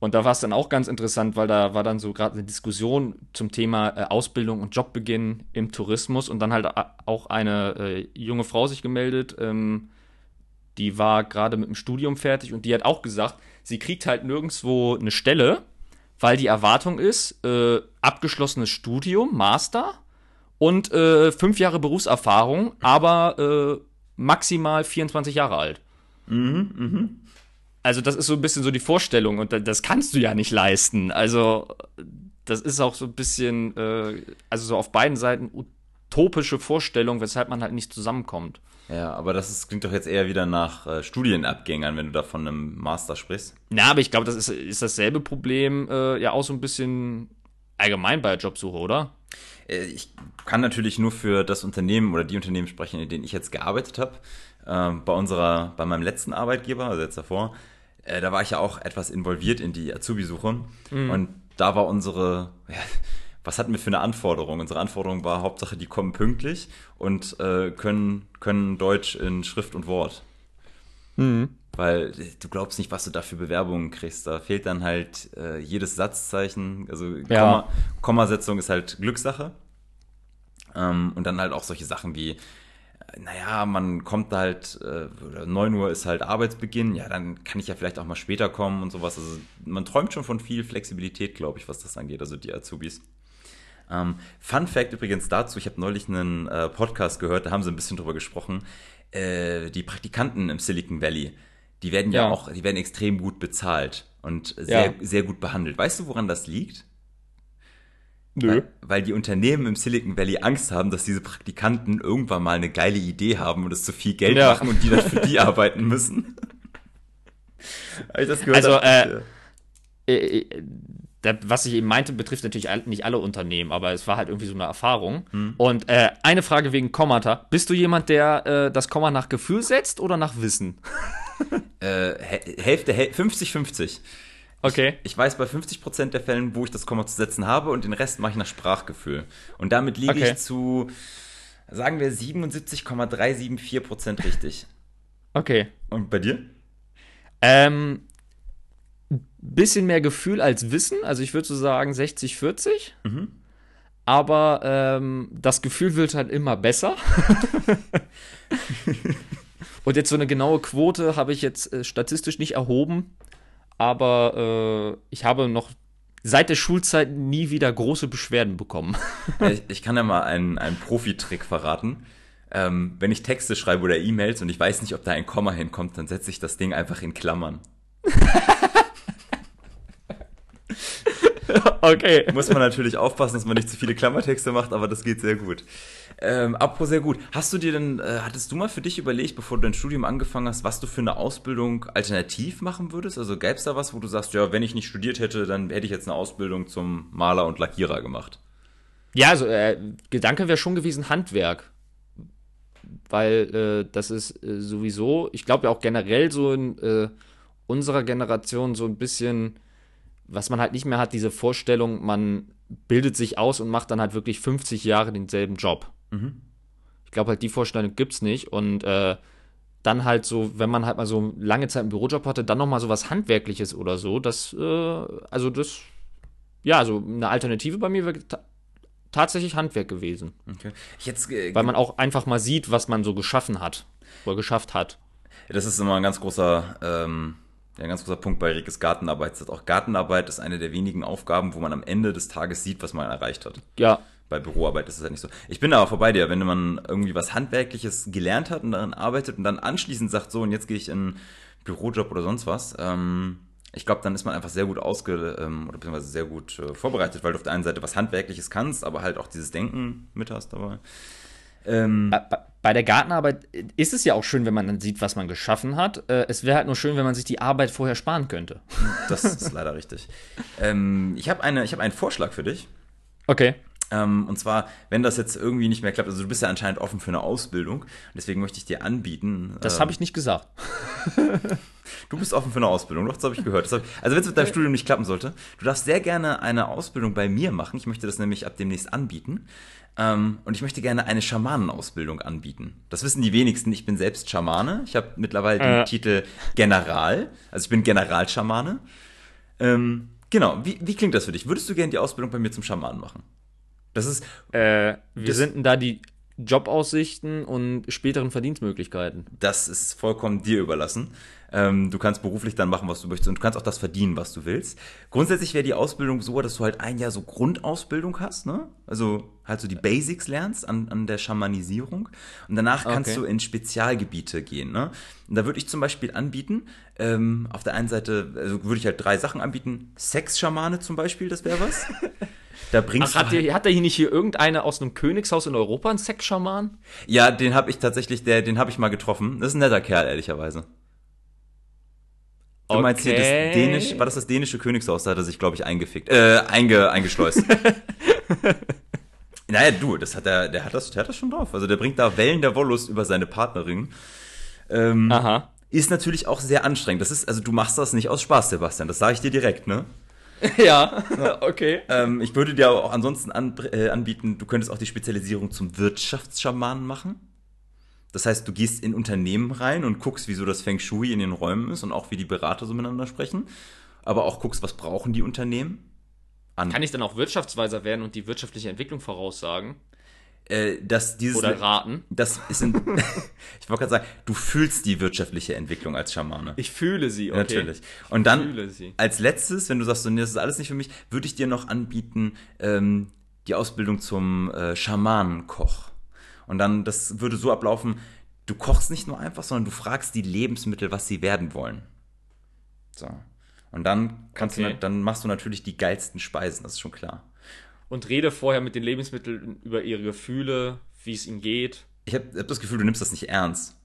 Speaker 2: Und da war es dann auch ganz interessant, weil da war dann so gerade eine Diskussion zum Thema äh, Ausbildung und Jobbeginn im Tourismus und dann halt auch eine äh, junge Frau sich gemeldet, ähm, die war gerade mit dem Studium fertig und die hat auch gesagt, sie kriegt halt nirgendwo eine Stelle, weil die Erwartung ist, äh, abgeschlossenes Studium, Master und äh, fünf Jahre Berufserfahrung, aber äh, maximal 24 Jahre alt. Mhm, mhm. Also das ist so ein bisschen so die Vorstellung und das kannst du ja nicht leisten. Also das ist auch so ein bisschen, äh, also so auf beiden Seiten utopische Vorstellung, weshalb man halt nicht zusammenkommt.
Speaker 1: Ja, aber das ist, klingt doch jetzt eher wieder nach äh, Studienabgängern, wenn du da von einem Master sprichst.
Speaker 2: Na, aber ich glaube, das ist, ist dasselbe Problem äh, ja auch so ein bisschen allgemein bei der Jobsuche, oder?
Speaker 1: Äh, ich kann natürlich nur für das Unternehmen oder die Unternehmen sprechen, in denen ich jetzt gearbeitet habe. Äh, bei unserer, bei meinem letzten Arbeitgeber, also jetzt davor, äh, da war ich ja auch etwas involviert in die Azubi-Suche. Mhm. Und da war unsere, ja, was hatten wir für eine Anforderung? Unsere Anforderung war Hauptsache, die kommen pünktlich und äh, können, können Deutsch in Schrift und Wort. Mhm. Weil du glaubst nicht, was du da für Bewerbungen kriegst. Da fehlt dann halt äh, jedes Satzzeichen. Also ja. Komma, Kommasetzung ist halt Glückssache. Ähm, und dann halt auch solche Sachen wie, naja, man kommt halt, äh, 9 Uhr ist halt Arbeitsbeginn, ja, dann kann ich ja vielleicht auch mal später kommen und sowas. Also man träumt schon von viel Flexibilität, glaube ich, was das angeht, also die Azubis. Ähm, Fun Fact übrigens dazu, ich habe neulich einen äh, Podcast gehört, da haben sie ein bisschen drüber gesprochen. Äh, die Praktikanten im Silicon Valley, die werden ja, ja auch, die werden extrem gut bezahlt und sehr, ja. sehr gut behandelt. Weißt du, woran das liegt? Nö. Weil, weil, die Unternehmen im Silicon Valley Angst haben, dass diese Praktikanten irgendwann mal eine geile Idee haben und es zu viel Geld ja. machen und die dann für die arbeiten müssen.
Speaker 2: ich das gehört also, habe, äh, äh, äh was ich eben meinte, betrifft natürlich nicht alle Unternehmen, aber es war halt irgendwie so eine Erfahrung. Hm. Und äh, eine Frage wegen Kommata. Bist du jemand, der äh, das Komma nach Gefühl setzt oder nach Wissen?
Speaker 1: äh, Hälfte, 50-50. Okay. Ich, ich, weiß bei 50% der Fällen, wo ich das Komma zu setzen habe und den Rest mache ich nach Sprachgefühl. Und damit liege okay. ich zu, sagen wir, 77,374% richtig.
Speaker 2: Okay.
Speaker 1: Und bei dir?
Speaker 2: Ähm, bisschen mehr Gefühl als Wissen. Also ich würde so sagen 60, 40. Mhm. Aber ähm, das Gefühl wird halt immer besser. Und jetzt so eine genaue Quote habe ich jetzt äh, statistisch nicht erhoben. Aber äh, ich habe noch seit der Schulzeit nie wieder große Beschwerden bekommen.
Speaker 1: ich, ich, kann ja mal einen, einen Profi-Trick verraten. Ähm, wenn ich Texte schreibe oder E-Mails und ich weiß nicht, ob da ein Komma hinkommt, dann setze ich das Ding einfach in Klammern. okay. Muss man natürlich aufpassen, dass man nicht zu viele Klammertexte macht, aber das geht sehr gut. Ähm, apropos sehr gut. Hast du dir denn, äh, hattest du mal für dich überlegt, bevor du dein Studium angefangen hast, was du für eine Ausbildung alternativ machen würdest? Also gäbe es da was, wo du sagst, ja, wenn ich nicht studiert hätte, dann hätte ich jetzt eine Ausbildung zum Maler und Lackierer gemacht?
Speaker 2: Ja, also äh, Gedanke wäre schon gewesen, Handwerk. Weil äh, das ist äh, sowieso, ich glaube ja auch generell so in äh, unserer Generation so ein bisschen was man halt nicht mehr hat, diese Vorstellung, man bildet sich aus und macht dann halt wirklich 50 Jahre denselben Job. Mhm. Ich glaube halt, die Vorstellung gibt es nicht. Und äh, dann halt so, wenn man halt mal so lange Zeit einen Bürojob hatte, dann nochmal so was Handwerkliches oder so, das, äh, also das, ja, also eine Alternative bei mir wäre ta tatsächlich Handwerk gewesen. Okay. Jetzt, äh, Weil man auch einfach mal sieht, was man so geschaffen hat oder geschafft hat.
Speaker 1: Das ist immer ein ganz großer ähm, ja, ein ganz großer Punkt bei Rick ist Gartenarbeit. Auch Gartenarbeit ist eine der wenigen Aufgaben, wo man am Ende des Tages sieht, was man erreicht hat.
Speaker 2: Ja.
Speaker 1: Bei Büroarbeit ist es halt nicht so. Ich bin aber vorbei dir, wenn man irgendwie was Handwerkliches gelernt hat und darin arbeitet und dann anschließend sagt, so, und jetzt gehe ich in einen Bürojob oder sonst was. Ähm, ich glaube, dann ist man einfach sehr gut ausge ähm, oder beziehungsweise sehr gut äh, vorbereitet, weil du auf der einen Seite was Handwerkliches kannst, aber halt auch dieses Denken mit hast dabei.
Speaker 2: Ähm, bei der Gartenarbeit ist es ja auch schön, wenn man dann sieht, was man geschaffen hat. Äh, es wäre halt nur schön, wenn man sich die Arbeit vorher sparen könnte.
Speaker 1: Das ist leider richtig. Ähm, ich habe eine, hab einen Vorschlag für dich.
Speaker 2: Okay.
Speaker 1: Ähm, und zwar, wenn das jetzt irgendwie nicht mehr klappt, also du bist ja anscheinend offen für eine Ausbildung, deswegen möchte ich dir anbieten.
Speaker 2: Das
Speaker 1: ähm,
Speaker 2: habe ich nicht gesagt.
Speaker 1: Du bist offen für eine Ausbildung, doch, das habe ich gehört. Hab ich, also wenn es mit deinem Studium nicht klappen sollte, du darfst sehr gerne eine Ausbildung bei mir machen. Ich möchte das nämlich ab demnächst anbieten. Ähm, und ich möchte gerne eine Schamanenausbildung anbieten. Das wissen die wenigsten. Ich bin selbst Schamane. Ich habe mittlerweile den
Speaker 2: Äh.
Speaker 1: Titel General. Also ich bin Generalschamane. Ähm, genau, wie, wie klingt das für dich? Würdest du gerne die Ausbildung bei mir zum Schamanen machen? Das ist,
Speaker 2: Äh,
Speaker 1: Das-
Speaker 2: sind denn da die Jobaussichten und späteren Verdienstmöglichkeiten?
Speaker 1: das ist vollkommen dir überlassen. Ähm, du kannst beruflich dann machen, was du möchtest und du kannst auch das verdienen, was du willst. Grundsätzlich wäre die Ausbildung so, dass du halt ein Jahr so Grundausbildung hast, ne? Also halt so die Basics lernst an, an der Schamanisierung und danach kannst
Speaker 2: Okay.
Speaker 1: du in Spezialgebiete gehen, ne? Und da würde ich zum Beispiel anbieten, ähm, auf der einen Seite, also würde ich halt drei Sachen anbieten, Sex-Schamane zum Beispiel, das wäre was. Da bringst
Speaker 2: Ach, hat,
Speaker 1: du halt,
Speaker 2: der, hat da hier nicht hier irgendeiner aus einem Königshaus in Europa einen Sexschaman?
Speaker 1: Ja, den habe ich tatsächlich, der, den habe ich mal getroffen. Das ist ein netter Kerl, ehrlicherweise. Du meinst hier das
Speaker 2: Okay.
Speaker 1: dänisch, war das das dänische Königshaus? Da hat er sich, glaube ich, eingefickt, äh, einge, eingeschleust. naja, du, das hat er, der hat das, der hat das schon drauf. Also der bringt da Wellen der Wollust über seine Partnerin. Ähm,
Speaker 2: Aha.
Speaker 1: ist natürlich auch sehr anstrengend. Das ist, also du machst das nicht aus Spaß, Sebastian. Das sage ich dir direkt, ne?
Speaker 2: Ja, okay.
Speaker 1: Ähm, ich würde dir aber auch ansonsten an, äh, anbieten, du könntest auch die Spezialisierung zum Wirtschaftsschamanen machen. Das heißt, du gehst in Unternehmen rein und guckst, wieso das Feng Shui in den Räumen ist und auch wie die Berater so miteinander sprechen. Aber auch guckst, was brauchen die Unternehmen. An,
Speaker 2: Kann ich dann auch Wirtschaftsweiser werden und die wirtschaftliche Entwicklung voraussagen?
Speaker 1: äh, dass dieses
Speaker 2: Oder raten?
Speaker 1: das ist in, ich wollte gerade sagen, du fühlst die wirtschaftliche Entwicklung als Schamane.
Speaker 2: Ich fühle sie, okay.
Speaker 1: Natürlich. Und dann als letztes, wenn du sagst, so, nee, das ist alles nicht für mich, würde ich dir noch anbieten ähm, die Ausbildung zum äh, Schamanenkoch. Und dann, das würde so ablaufen, du kochst nicht nur einfach, sondern du fragst die Lebensmittel, was sie werden wollen. So. Und dann kannst
Speaker 2: Okay.
Speaker 1: du, dann machst du natürlich die geilsten Speisen, das ist schon klar.
Speaker 2: Und rede vorher mit den Lebensmitteln über ihre Gefühle, wie es ihnen geht.
Speaker 1: Ich habe hab das Gefühl, du nimmst das nicht ernst.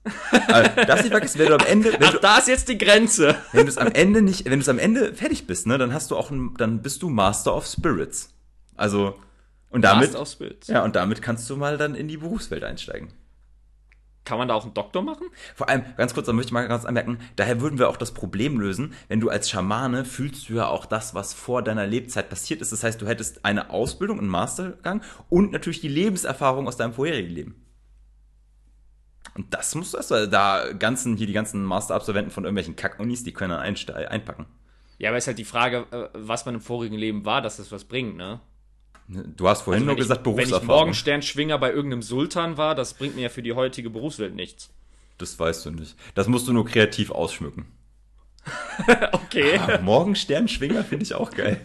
Speaker 1: Aber darfst nicht vergessen, wenn du am Ende, wenn
Speaker 2: Ach,
Speaker 1: du,
Speaker 2: da ist jetzt die Grenze.
Speaker 1: wenn du es am Ende nicht, wenn du es am Ende fertig bist, ne, dann hast du auch, ein, dann bist du Master of Spirits. Also und damit, ja, und damit kannst du mal dann in die Berufswelt einsteigen.
Speaker 2: Kann man da auch einen Doktor machen?
Speaker 1: Vor allem, ganz kurz, da möchte ich mal ganz anmerken, daher würden wir auch das Problem lösen, wenn du als Schamane fühlst du ja auch das, was vor deiner Lebzeit passiert ist. Das heißt, du hättest eine Ausbildung, einen Mastergang und natürlich die Lebenserfahrung aus deinem vorherigen Leben. Und das musst du erst, weil da ganzen, hier die ganzen Masterabsolventen von irgendwelchen Kackunis, die können dann einpacken.
Speaker 2: Ja, aber ist halt die Frage, äh, was man im vorigen Leben war, dass das was bringt, ne?
Speaker 1: Du hast vorhin
Speaker 2: Also
Speaker 1: nur
Speaker 2: wenn
Speaker 1: gesagt,
Speaker 2: ich, Wenn ich
Speaker 1: Berufserfahrung.
Speaker 2: Morgensternschwinger bei irgendeinem Sultan war, das bringt mir ja für die heutige Berufswelt nichts.
Speaker 1: das weißt du nicht. Das musst du nur kreativ ausschmücken.
Speaker 2: Okay.
Speaker 1: Ah, Morgensternschwinger finde ich auch geil.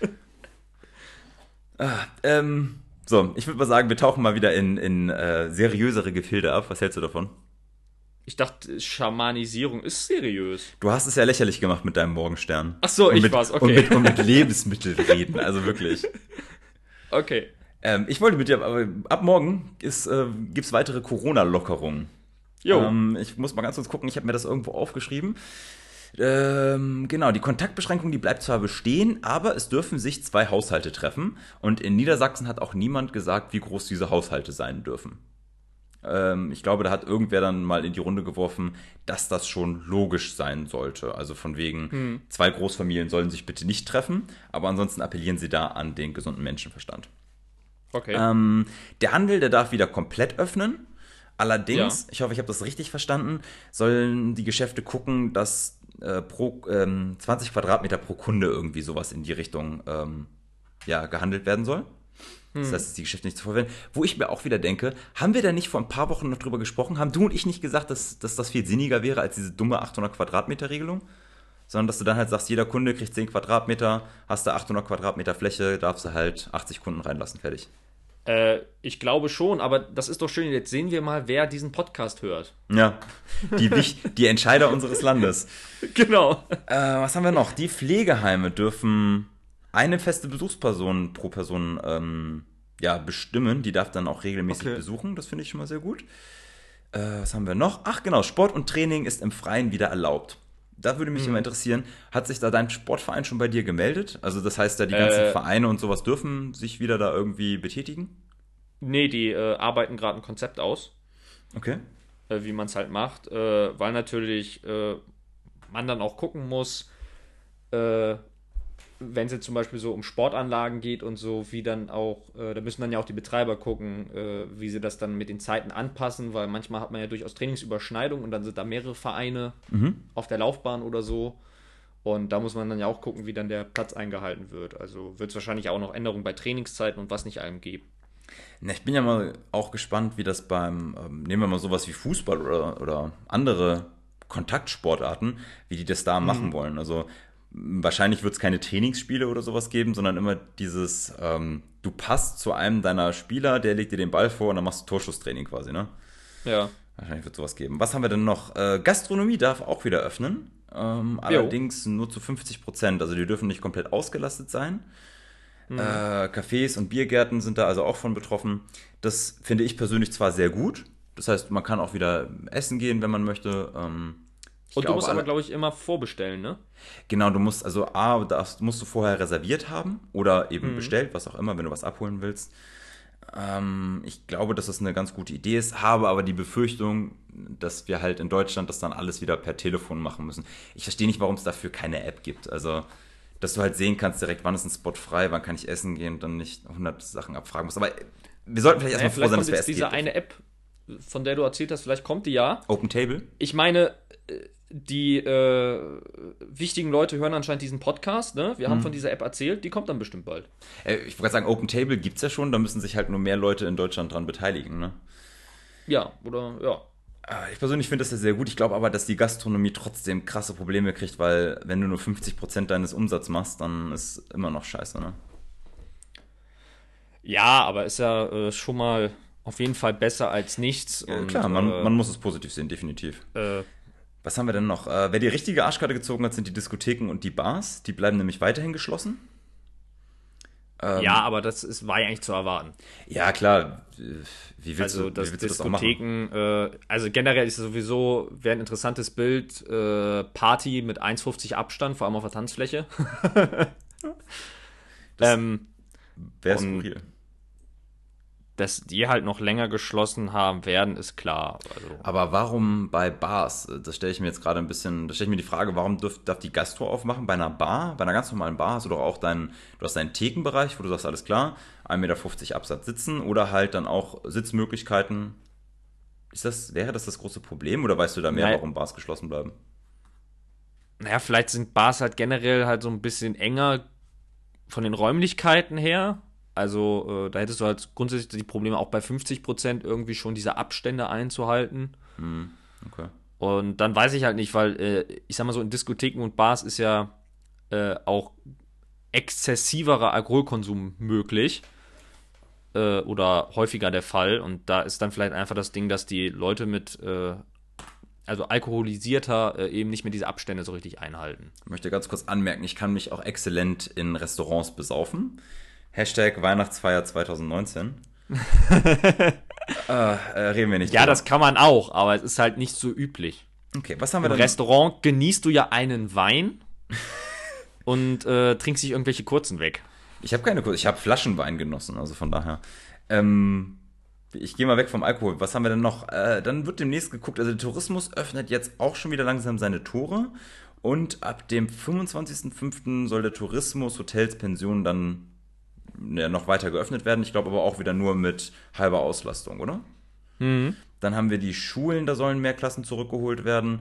Speaker 1: ah, ähm, so, ich würde mal sagen, wir tauchen mal wieder in, in äh, seriösere Gefilde ab. Was hältst du davon?
Speaker 2: Ich dachte, Schamanisierung ist seriös.
Speaker 1: Du hast es ja lächerlich gemacht mit deinem Morgenstern.
Speaker 2: Ach so,
Speaker 1: Und
Speaker 2: ich
Speaker 1: mit,
Speaker 2: war's, okay.
Speaker 1: Und mit, und mit Lebensmitteln reden, also wirklich.
Speaker 2: Okay.
Speaker 1: Ähm, ich wollte mit dir, aber ab morgen ist, äh, gibt es weitere Corona-Lockerungen.
Speaker 2: Jo.
Speaker 1: Ähm, ich muss mal ganz kurz gucken, ich habe mir das irgendwo aufgeschrieben. Ähm, genau, die Kontaktbeschränkung, die bleibt zwar bestehen, aber es dürfen sich zwei Haushalte treffen. Und in Niedersachsen hat auch niemand gesagt, wie groß diese Haushalte sein dürfen. Ähm, ich glaube, da hat irgendwer dann mal in die Runde geworfen, dass das schon logisch sein sollte. Also von wegen, zwei Großfamilien sollen sich bitte nicht treffen, aber ansonsten appellieren sie da an den gesunden Menschenverstand.
Speaker 2: Okay.
Speaker 1: Ähm, der Handel, der darf wieder komplett öffnen. Allerdings, ich hoffe, ich habe das richtig verstanden, sollen die Geschäfte gucken, dass äh, pro ähm, 20 Quadratmeter pro Kunde irgendwie sowas in die Richtung ähm, ja, gehandelt werden soll. Das heißt, dass die Geschäfte nicht zu voll werden. Wo ich mir auch wieder denke, haben wir da nicht vor ein paar Wochen noch drüber gesprochen? Haben du und ich nicht gesagt, dass, dass das viel sinniger wäre als diese dumme 800 Quadratmeter Regelung? Sondern dass du dann halt sagst, jeder Kunde kriegt 10 Quadratmeter, hast du 800 Quadratmeter Fläche, darfst du halt 80 Kunden reinlassen, fertig.
Speaker 2: äh, ich glaube schon, aber das ist doch schön. Jetzt sehen wir mal, wer diesen Podcast hört.
Speaker 1: Ja, die, die Entscheider unseres Landes.
Speaker 2: Genau.
Speaker 1: Äh, was haben wir noch? Die Pflegeheime dürfen eine feste Besuchsperson pro Person ähm, ja, bestimmen. Die darf dann auch regelmäßig
Speaker 2: Okay.
Speaker 1: besuchen. Das finde ich schon mal sehr gut. Äh, was haben wir noch? Ach genau, Sport und Training ist im Freien wieder erlaubt. da würde mich mhm. immer interessieren, hat sich da dein Sportverein schon bei dir gemeldet? Also das heißt, da die ganzen äh, Vereine und sowas dürfen sich wieder da irgendwie betätigen?
Speaker 2: Nee, die äh, arbeiten gerade ein Konzept aus.
Speaker 1: Okay.
Speaker 2: Äh, wie man es halt macht, äh, weil natürlich äh, man dann auch gucken muss, wenn es jetzt zum Beispiel so um Sportanlagen geht und so, wie dann auch, äh, da müssen dann ja auch die Betreiber gucken, äh, wie sie das dann mit den Zeiten anpassen, weil manchmal hat man ja durchaus Trainingsüberschneidung und dann sind da mehrere Vereine mhm. auf der Laufbahn oder so. Und da muss man dann ja auch gucken, wie dann der Platz eingehalten wird. Also wird es wahrscheinlich auch noch Änderungen bei Trainingszeiten und was nicht allem geben.
Speaker 1: Na, ich bin ja mal auch gespannt, wie das beim, ähm, nehmen wir mal sowas wie Fußball oder, oder andere Kontaktsportarten, wie die das da mhm. machen wollen. Also wahrscheinlich wird es keine Trainingsspiele oder sowas geben, sondern immer dieses, ähm, du passt zu einem deiner Spieler, der legt dir den Ball vor und dann machst du Torschusstraining quasi, ne?
Speaker 2: Ja.
Speaker 1: Wahrscheinlich wird es sowas geben. Was haben wir denn noch? Äh, Gastronomie darf auch wieder öffnen. Ähm, allerdings nur zu 50 Prozent. Also die dürfen nicht komplett ausgelastet sein. Mhm. Äh, Cafés und Biergärten sind da also auch von betroffen. Das finde ich persönlich zwar sehr gut. Das heißt, man kann auch wieder essen gehen, wenn man möchte. Ähm,
Speaker 2: und du musst aber, glaube ich, immer vorbestellen, ne?
Speaker 1: Genau, du musst, also A, das musst du vorher reserviert haben oder eben mhm. bestellt, was auch immer, wenn du was abholen willst. Ähm, ich glaube, dass das eine ganz gute Idee ist, habe aber die Befürchtung, dass wir halt in Deutschland das dann alles wieder per Telefon machen müssen. Ich verstehe nicht, warum es dafür keine App gibt. Also, dass du halt sehen kannst direkt, wann ist ein Spot frei, wann kann ich essen gehen und dann nicht 100 Sachen abfragen musst. Aber wir sollten vielleicht erstmal naja, froh sein, dass wir
Speaker 2: es diese eine App, von der du erzählt hast, vielleicht kommt die ja.
Speaker 1: Open Table?
Speaker 2: Ich meine, äh, die äh, wichtigen Leute hören anscheinend diesen Podcast. Ne? Wir haben mhm. von dieser App erzählt, die kommt dann bestimmt bald.
Speaker 1: Äh, ich wollte sagen, Open Table gibt es ja schon, da müssen sich halt nur mehr Leute in Deutschland dran beteiligen. Ne?
Speaker 2: Ja, oder ja.
Speaker 1: Äh, ich persönlich finde das ja sehr gut. Ich glaube aber, dass die Gastronomie trotzdem krasse Probleme kriegt, weil wenn du nur 50% deines Umsatzes machst, dann ist immer noch scheiße, ne?
Speaker 2: Ja, aber ist ja äh, schon mal auf jeden Fall besser als nichts.
Speaker 1: Ja, und, klar, man, äh, man, muss es positiv sehen, definitiv.
Speaker 2: Äh,
Speaker 1: was haben wir denn noch? Äh, wer die richtige Arschkarte gezogen hat, sind die Diskotheken und die Bars. Die bleiben nämlich weiterhin geschlossen.
Speaker 2: Ähm, ja, aber das ist, war ja eigentlich zu erwarten.
Speaker 1: Ja, klar.
Speaker 2: Wie willst also, du, das wie willst Diskotheken, das äh, also generell ist es sowieso, wäre ein interessantes Bild, äh, Party mit 1,50 Abstand, vor allem auf der Tanzfläche.
Speaker 1: ähm, wäre skurril
Speaker 2: dass die halt noch länger geschlossen haben werden, ist klar. Also.
Speaker 1: Aber warum bei Bars? Das stelle ich mir jetzt gerade ein bisschen, da stelle ich mir die Frage, warum dürf, darf die Gastro aufmachen? Bei einer Bar, bei einer ganz normalen Bar hast du doch auch deinen, du hast deinen Thekenbereich, wo du sagst, alles klar, 1,50 Meter Absatz sitzen oder halt dann auch Sitzmöglichkeiten. Ist das, wäre das das große Problem oder weißt du da mehr, Nein. warum Bars geschlossen bleiben?
Speaker 2: Naja, vielleicht sind Bars halt generell halt so ein bisschen enger von den Räumlichkeiten her also äh, da hättest du halt grundsätzlich die Probleme auch bei 50 Prozent irgendwie schon diese Abstände einzuhalten.
Speaker 1: Hm, okay.
Speaker 2: Und dann weiß ich halt nicht, weil äh, ich sag mal so in Diskotheken und Bars ist ja äh, auch exzessiverer Alkoholkonsum möglich äh, oder häufiger der Fall. Und da ist dann vielleicht einfach das Ding, dass die Leute mit äh, also alkoholisierter äh, eben nicht mehr diese Abstände so richtig einhalten.
Speaker 1: Ich möchte ganz kurz anmerken, ich kann mich auch exzellent in Restaurants besaufen. Hashtag Weihnachtsfeier 2019. äh, äh, reden wir nicht
Speaker 2: Ja, drüber. das kann man auch, aber es ist halt nicht so üblich.
Speaker 1: Okay, was haben wir
Speaker 2: Im denn? Restaurant genießt du ja einen Wein und äh, trinkst dich irgendwelche kurzen weg.
Speaker 1: Ich habe keine kurzen, ich habe Flaschenwein genossen, also von daher. Ähm, ich gehe mal weg vom Alkohol. Was haben wir denn noch? Äh, dann wird demnächst geguckt, also der Tourismus öffnet jetzt auch schon wieder langsam seine Tore. Und ab dem 25.05. soll der Tourismus, Hotels, Pensionen dann ja, noch weiter geöffnet werden. Ich glaube aber auch wieder nur mit halber Auslastung, oder?
Speaker 2: Mhm.
Speaker 1: Dann haben wir die Schulen, da sollen mehr Klassen zurückgeholt werden.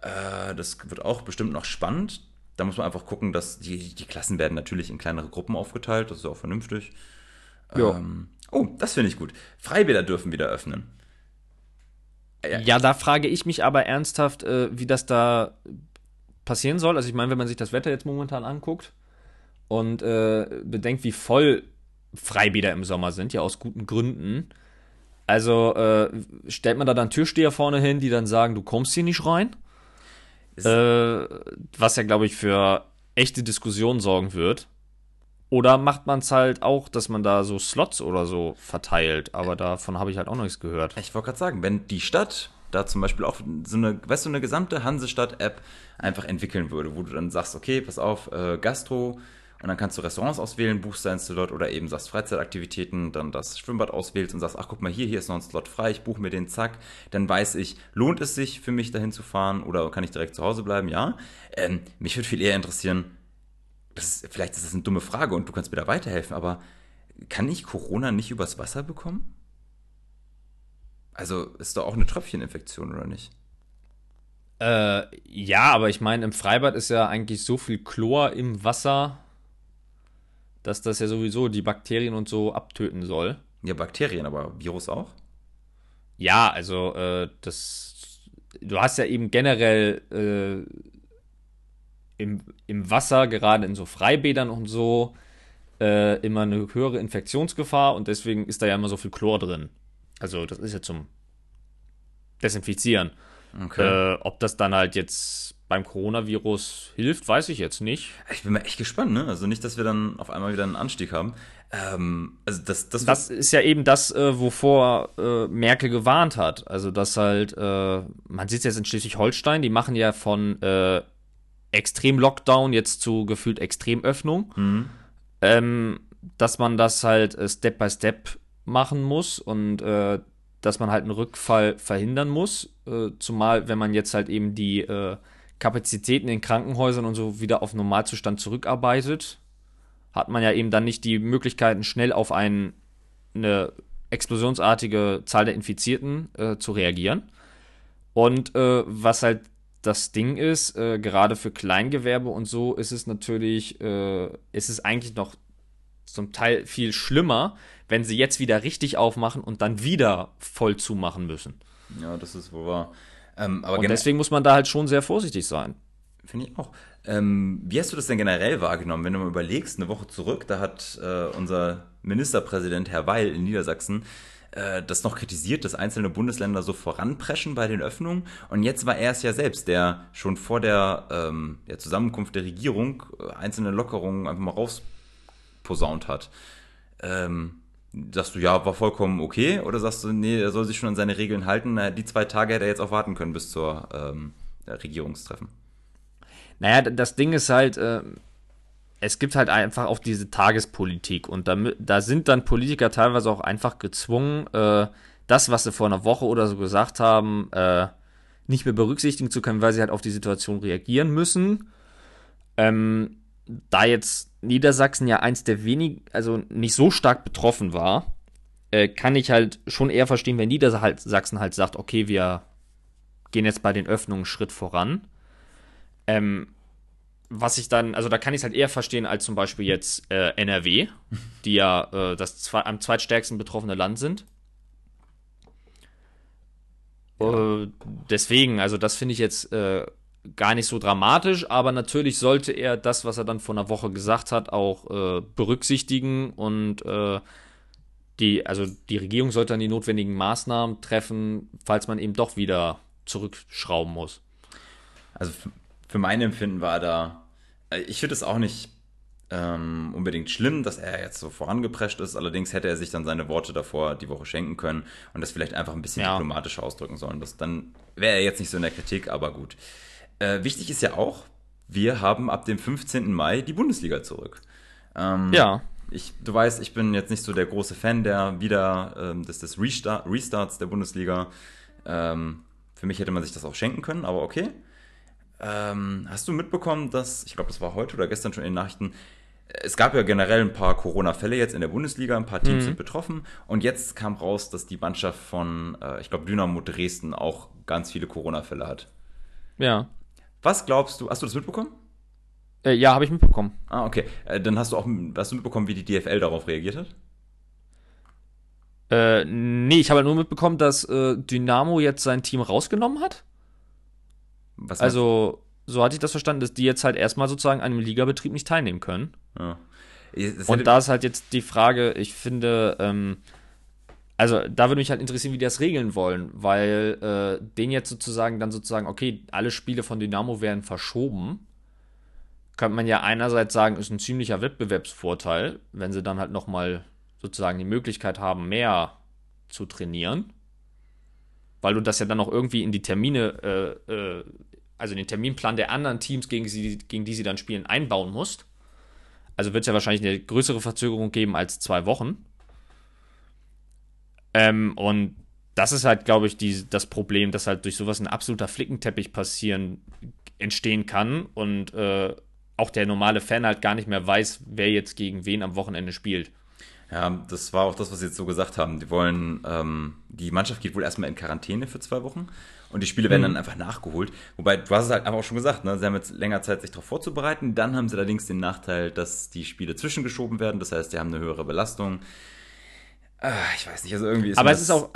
Speaker 1: Äh, das wird auch bestimmt noch spannend. Da muss man einfach gucken, dass die, die Klassen werden natürlich in kleinere Gruppen aufgeteilt. Das ist auch vernünftig. Ähm, oh, das finde ich gut. Freibäder dürfen wieder öffnen.
Speaker 2: Ja, ja, da frage ich mich aber ernsthaft, äh, wie das da passieren soll. Also ich meine, wenn man sich das Wetter jetzt momentan anguckt, und äh, bedenkt, wie voll Freibäder im Sommer sind, ja aus guten Gründen. Also äh, stellt man da dann Türsteher vorne hin, die dann sagen, du kommst hier nicht rein. Äh, was ja, glaube ich, für echte Diskussionen sorgen wird. Oder macht man es halt auch, dass man da so Slots oder so verteilt, aber davon habe ich halt auch noch nichts gehört.
Speaker 1: Ich wollte gerade sagen, wenn die Stadt da zum Beispiel auch so eine, weißt du, eine gesamte Hansestadt-App einfach entwickeln würde, wo du dann sagst, okay, pass auf, äh, Gastro, und dann kannst du Restaurants auswählen, buchst deinen Slot oder eben sagst Freizeitaktivitäten, dann das Schwimmbad auswählst und sagst, ach guck mal hier, hier ist noch ein Slot frei, ich buche mir den, zack. Dann weiß ich, lohnt es sich für mich dahin zu fahren oder kann ich direkt zu Hause bleiben? Ja. Ähm, mich würde viel eher interessieren, ist, vielleicht ist das eine dumme Frage und du kannst mir da weiterhelfen, aber kann ich Corona nicht übers Wasser bekommen? Also ist doch auch eine Tröpfcheninfektion, oder nicht?
Speaker 2: Äh, ja, aber ich meine, im Freibad ist ja eigentlich so viel Chlor im Wasser, dass das ja sowieso die Bakterien und so abtöten soll.
Speaker 1: Ja, Bakterien, aber Virus auch?
Speaker 2: Ja, also äh, das. Du hast ja eben generell äh, im, im Wasser, gerade in so Freibädern und so, äh, immer eine höhere Infektionsgefahr und deswegen ist da ja immer so viel Chlor drin. Also das ist ja zum Desinfizieren. Okay. Äh, ob das dann halt jetzt beim Coronavirus hilft, weiß ich jetzt nicht.
Speaker 1: Ich bin mal echt gespannt, ne? Also nicht, dass wir dann auf einmal wieder einen Anstieg haben. Ähm, also das, das,
Speaker 2: das ist ja eben das, äh, wovor äh, Merkel gewarnt hat. Also dass halt, äh, man sieht es jetzt in Schleswig-Holstein, die machen ja von äh, Extrem-Lockdown jetzt zu gefühlt Extremöffnung. Mhm. Ähm, dass man das halt äh, Step by Step machen muss und äh, dass man halt einen Rückfall verhindern muss. zumal, wenn man jetzt halt eben die Kapazitäten in Krankenhäusern und so wieder auf Normalzustand zurückarbeitet, hat man ja eben dann nicht die Möglichkeiten, schnell auf ein, eine explosionsartige Zahl der Infizierten äh, zu reagieren. Und äh, was halt das Ding ist, äh, gerade für Kleingewerbe und so, ist es natürlich, äh, ist es eigentlich noch zum Teil viel schlimmer, wenn sie jetzt wieder richtig aufmachen und dann wieder voll zumachen müssen.
Speaker 1: Ja, das ist wohl wahr.
Speaker 2: Ähm, und deswegen muss man da halt schon sehr vorsichtig sein.
Speaker 1: Finde ich auch. Ähm, wie hast du das denn generell wahrgenommen, wenn du mal überlegst, eine Woche zurück, da hat äh, unser Ministerpräsident Herr Weil in Niedersachsen äh, das noch kritisiert, dass einzelne Bundesländer so voranpreschen bei den Öffnungen. Und jetzt war er es ja selbst, der schon vor der, ähm, der Zusammenkunft der Regierung äh, einzelne Lockerungen einfach mal rausposaunt hat. Ähm, sagst du, ja, war vollkommen okay? Oder sagst du, nee, er soll sich schon an seine Regeln halten? Die zwei Tage hätte er jetzt auch warten können bis zur ähm, Regierungstreffen.
Speaker 2: Naja, das Ding ist halt, äh, es gibt halt einfach auch diese Tagespolitik und da, da sind dann Politiker teilweise auch einfach gezwungen, äh, das, was sie vor einer Woche oder so gesagt haben, äh, nicht mehr berücksichtigen zu können, weil sie halt auf die Situation reagieren müssen. Ähm, da jetzt Niedersachsen ja eins der wenig, also nicht so stark betroffen war, äh, kann ich halt schon eher verstehen, wenn Niedersachsen halt sagt, okay, wir gehen jetzt bei den Öffnungen einen Schritt voran. Ähm, was ich dann, also da kann ich es halt eher verstehen als zum Beispiel jetzt äh, NRW, die ja äh, das zwei, am zweitstärksten betroffene Land sind. Ja. Äh, deswegen, also das finde ich jetzt äh, gar nicht so dramatisch, aber natürlich sollte er das, was er dann vor einer Woche gesagt hat, auch äh, berücksichtigen und äh, die, also die Regierung sollte dann die notwendigen Maßnahmen treffen, falls man eben doch wieder zurückschrauben muss.
Speaker 1: Also für mein Empfinden war da, äh, ich finde es auch nicht ähm, unbedingt schlimm, dass er jetzt so vorangeprescht ist. Allerdings hätte er sich dann seine Worte davor die Woche schenken können und das vielleicht einfach ein bisschen ja. diplomatischer ausdrücken sollen. Das, dann wäre er jetzt nicht so in der Kritik, aber gut. Äh, wichtig ist ja auch, wir haben ab dem 15. Mai die Bundesliga zurück.
Speaker 2: Ähm, ja.
Speaker 1: Ich, du weißt, ich bin jetzt nicht so der große Fan der wieder ähm, des, des Restart, Restarts der Bundesliga. Ähm, für mich hätte man sich das auch schenken können, aber okay. Ähm, hast du mitbekommen, dass, ich glaube, das war heute oder gestern schon in den Nachrichten, es gab ja generell ein paar Corona-Fälle jetzt in der Bundesliga, ein paar Teams mhm. sind betroffen und jetzt kam raus, dass die Mannschaft von, äh, ich glaube, Dynamo Dresden auch ganz viele Corona-Fälle hat.
Speaker 2: Ja.
Speaker 1: Was glaubst du, hast du das mitbekommen?
Speaker 2: Äh, ja, habe ich mitbekommen.
Speaker 1: Ah, okay. Äh, dann hast du auch hast du mitbekommen, wie die DFL darauf reagiert hat?
Speaker 2: Äh, nee, ich habe nur mitbekommen, dass äh, Dynamo jetzt sein Team rausgenommen hat. Was also, so hatte ich das verstanden, dass die jetzt halt erstmal sozusagen an einem Ligabetrieb nicht teilnehmen können. Ja. Und da ist halt jetzt die Frage, ich finde, ähm, also da würde mich halt interessieren, wie die das regeln wollen, weil äh, den jetzt sozusagen dann sozusagen, okay, alle Spiele von Dynamo werden verschoben. Könnte man ja einerseits sagen, ist ein ziemlicher Wettbewerbsvorteil, wenn sie dann halt nochmal sozusagen die Möglichkeit haben, mehr zu trainieren. weil du das ja dann auch irgendwie in die Termine, äh, äh, also in den Terminplan der anderen Teams, gegen, sie, gegen die sie dann spielen, einbauen musst. Also wird es ja wahrscheinlich eine größere Verzögerung geben als zwei Wochen. Ähm, und das ist halt, glaube ich, die, das Problem, dass halt durch sowas ein absoluter Flickenteppich passieren, entstehen kann und äh, auch der normale Fan halt gar nicht mehr weiß, wer jetzt gegen wen am Wochenende spielt.
Speaker 1: Ja, das war auch das, was sie jetzt so gesagt haben. Die wollen, ähm, die Mannschaft geht wohl erstmal in Quarantäne für zwei Wochen und die Spiele werden mhm. dann einfach nachgeholt. Wobei, du hast es halt einfach auch schon gesagt, ne? sie haben jetzt länger Zeit, sich darauf vorzubereiten. Dann haben sie allerdings den Nachteil, dass die Spiele zwischengeschoben werden. Das heißt, die haben eine höhere Belastung. Ah, ich weiß nicht, also irgendwie
Speaker 2: ist Aber es ist auch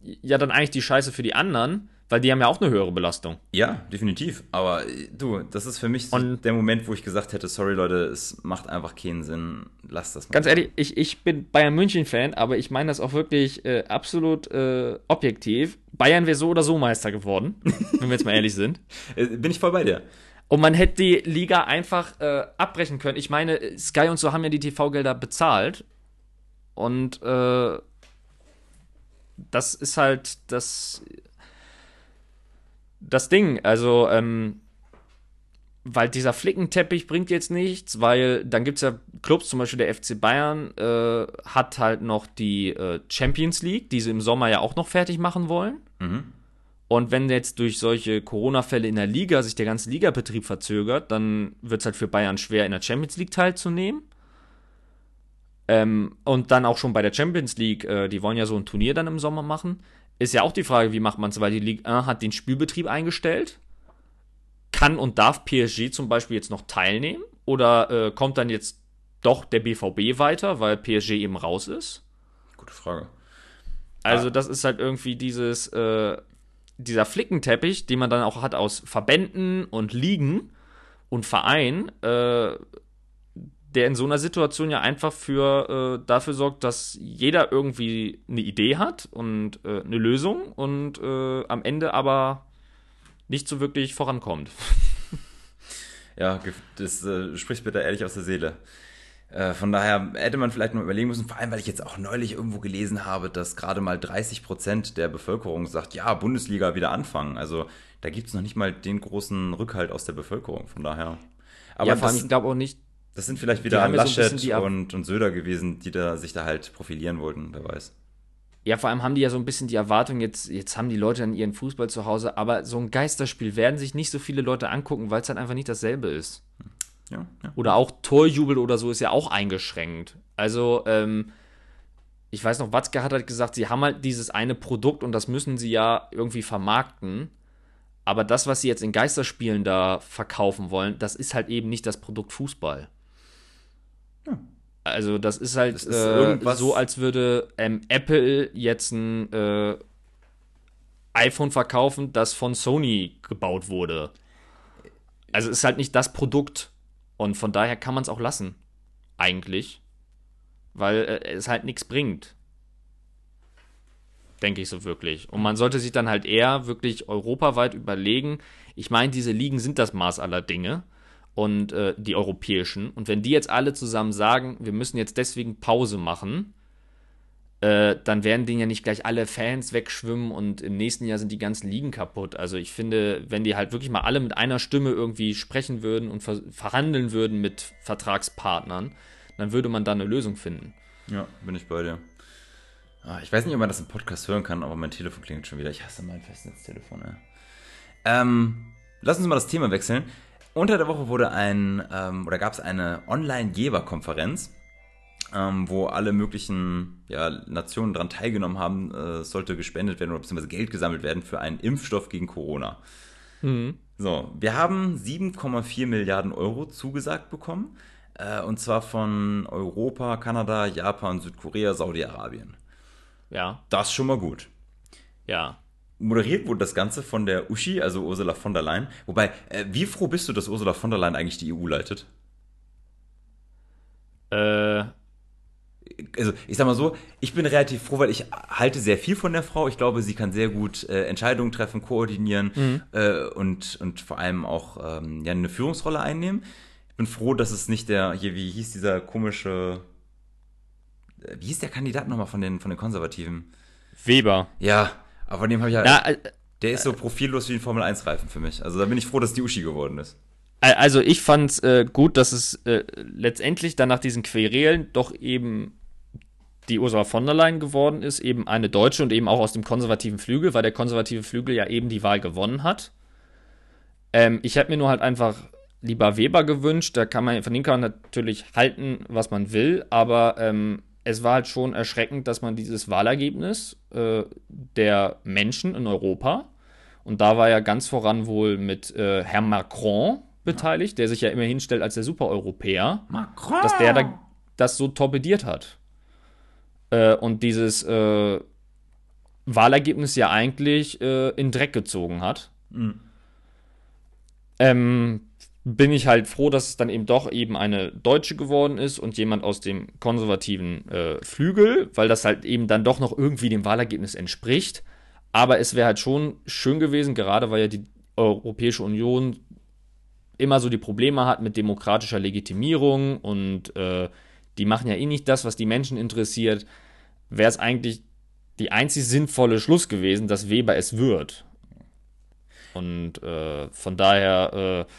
Speaker 2: ja dann eigentlich die Scheiße für die anderen, weil die haben ja auch eine höhere Belastung.
Speaker 1: Ja, definitiv. Aber du, das ist für mich so der Moment, wo ich gesagt hätte, sorry Leute, es macht einfach keinen Sinn, lass das
Speaker 2: mal. Ganz ehrlich, ich, ich bin Bayern München-Fan, aber ich meine das auch wirklich äh, absolut äh, objektiv. Bayern wäre so oder so Meister geworden, wenn wir jetzt mal ehrlich sind.
Speaker 1: Äh, bin ich voll bei dir.
Speaker 2: Und man hätte die Liga einfach äh, abbrechen können. Ich meine, Sky und so haben ja die TV-Gelder bezahlt. Und äh, das ist halt das, das Ding. Also, ähm, weil dieser Flickenteppich bringt jetzt nichts, weil dann gibt es ja Clubs, zum Beispiel der FC Bayern, äh, hat halt noch die äh, Champions League, die sie im Sommer ja auch noch fertig machen wollen. Mhm. Und wenn jetzt durch solche Corona-Fälle in der Liga sich der ganze Ligabetrieb verzögert, dann wird es halt für Bayern schwer, in der Champions League teilzunehmen. Ähm, und dann auch schon bei der Champions League, äh, die wollen ja so ein Turnier dann im Sommer machen. Ist ja auch die Frage, wie macht man es, weil die Ligue 1 hat den Spielbetrieb eingestellt. Kann und darf PSG zum Beispiel jetzt noch teilnehmen? Oder äh, kommt dann jetzt doch der BVB weiter, weil PSG eben raus ist?
Speaker 1: Gute Frage.
Speaker 2: Also, ah. das ist halt irgendwie dieses, äh, dieser Flickenteppich, den man dann auch hat aus Verbänden und Ligen und Vereinen, äh, der in so einer Situation ja einfach für äh, dafür sorgt, dass jeder irgendwie eine Idee hat und äh, eine Lösung und äh, am Ende aber nicht so wirklich vorankommt.
Speaker 1: Ja, das äh, spricht mir da ehrlich aus der Seele. Äh, von daher hätte man vielleicht mal überlegen müssen, vor allem, weil ich jetzt auch neulich irgendwo gelesen habe, dass gerade mal 30 Prozent der Bevölkerung sagt, ja, Bundesliga wieder anfangen. Also da gibt es noch nicht mal den großen Rückhalt aus der Bevölkerung. Von daher.
Speaker 2: Aber ja, vor allem, ich glaube auch nicht,
Speaker 1: das sind vielleicht wieder Laschet so und, und Söder gewesen, die da sich da halt profilieren wollten, wer weiß.
Speaker 2: Ja, vor allem haben die ja so ein bisschen die Erwartung, jetzt, jetzt haben die Leute dann ihren Fußball zu Hause, aber so ein Geisterspiel werden sich nicht so viele Leute angucken, weil es halt einfach nicht dasselbe ist. Ja, ja. Oder auch Torjubel oder so ist ja auch eingeschränkt. Also, ähm, ich weiß noch, Watzke hat halt gesagt, sie haben halt dieses eine Produkt und das müssen sie ja irgendwie vermarkten. Aber das, was sie jetzt in Geisterspielen da verkaufen wollen, das ist halt eben nicht das Produkt Fußball. Also das ist halt das ist äh, so, als würde ähm, Apple jetzt ein äh, iPhone verkaufen, das von Sony gebaut wurde. Also es ist halt nicht das Produkt. Und von daher kann man es auch lassen. Eigentlich. Weil äh, es halt nichts bringt. Denke ich so wirklich. Und man sollte sich dann halt eher wirklich europaweit überlegen. Ich meine, diese Ligen sind das Maß aller Dinge und äh, die europäischen. Und wenn die jetzt alle zusammen sagen, wir müssen jetzt deswegen Pause machen, äh, dann werden denen ja nicht gleich alle Fans wegschwimmen und im nächsten Jahr sind die ganzen Ligen kaputt. Also ich finde, wenn die halt wirklich mal alle mit einer Stimme irgendwie sprechen würden und ver verhandeln würden mit Vertragspartnern, dann würde man da eine Lösung finden.
Speaker 1: Ja, bin ich bei dir. Ah, ich weiß nicht, ob man das im Podcast hören kann, aber mein Telefon klingt schon wieder. Ich hasse mein Festnetztelefon, ey. Ähm, lass uns mal das Thema wechseln. Unter der Woche wurde ein, ähm, oder gab es eine Online-Geberkonferenz, ähm, wo alle möglichen ja, Nationen daran teilgenommen haben. Äh, sollte gespendet werden oder beziehungsweise Geld gesammelt werden für einen Impfstoff gegen Corona. Mhm. So, wir haben 7,4 Milliarden Euro zugesagt bekommen. Äh, und zwar von Europa, Kanada, Japan, Südkorea, Saudi-Arabien. Ja. Das ist schon mal gut.
Speaker 2: Ja
Speaker 1: moderiert wurde das Ganze von der Uschi, also Ursula von der Leyen. Wobei, äh, wie froh bist du, dass Ursula von der Leyen eigentlich die EU leitet?
Speaker 2: Äh.
Speaker 1: Also, ich sag mal so, ich bin relativ froh, weil ich halte sehr viel von der Frau. Ich glaube, sie kann sehr gut äh, Entscheidungen treffen, koordinieren mhm. äh, und, und vor allem auch ähm, ja, eine Führungsrolle einnehmen. Ich bin froh, dass es nicht der, hier, wie hieß dieser komische, äh, wie hieß der Kandidat nochmal von den, von den Konservativen?
Speaker 2: Weber.
Speaker 1: Ja, Aber von dem habe ich ja. Na, äh, der ist so profillos wie ein Formel-1-Reifen für mich. Also da bin ich froh, dass die Uschi geworden ist.
Speaker 2: Also ich fand es äh, gut, dass es äh, letztendlich dann nach diesen Querelen doch eben die Ursula von der Leyen geworden ist, eben eine Deutsche und eben auch aus dem konservativen Flügel, weil der konservative Flügel ja eben die Wahl gewonnen hat. Ähm, ich hätte mir nur halt einfach lieber Weber gewünscht. Da kann man, von dem kann man natürlich halten, was man will, aber ähm, es war halt schon erschreckend, dass man dieses Wahlergebnis äh, der Menschen in Europa, und da war ja ganz voran wohl mit äh, Herrn Macron beteiligt, der sich ja immer hinstellt als der Supereuropäer, Macron. dass der da, das so torpediert hat. Äh, und dieses äh, Wahlergebnis ja eigentlich äh, in Dreck gezogen hat. Mhm. Ähm, bin ich halt froh, dass es dann eben doch eben eine Deutsche geworden ist und jemand aus dem konservativen äh, Flügel, weil das halt eben dann doch noch irgendwie dem Wahlergebnis entspricht. Aber es wäre halt schon schön gewesen, gerade weil ja die Europäische Union immer so die Probleme hat mit demokratischer Legitimierung und äh, die machen ja eh nicht das, was die Menschen interessiert, wäre es eigentlich die einzig sinnvolle Schluss gewesen, dass Weber es wird. Und äh, von daher, äh,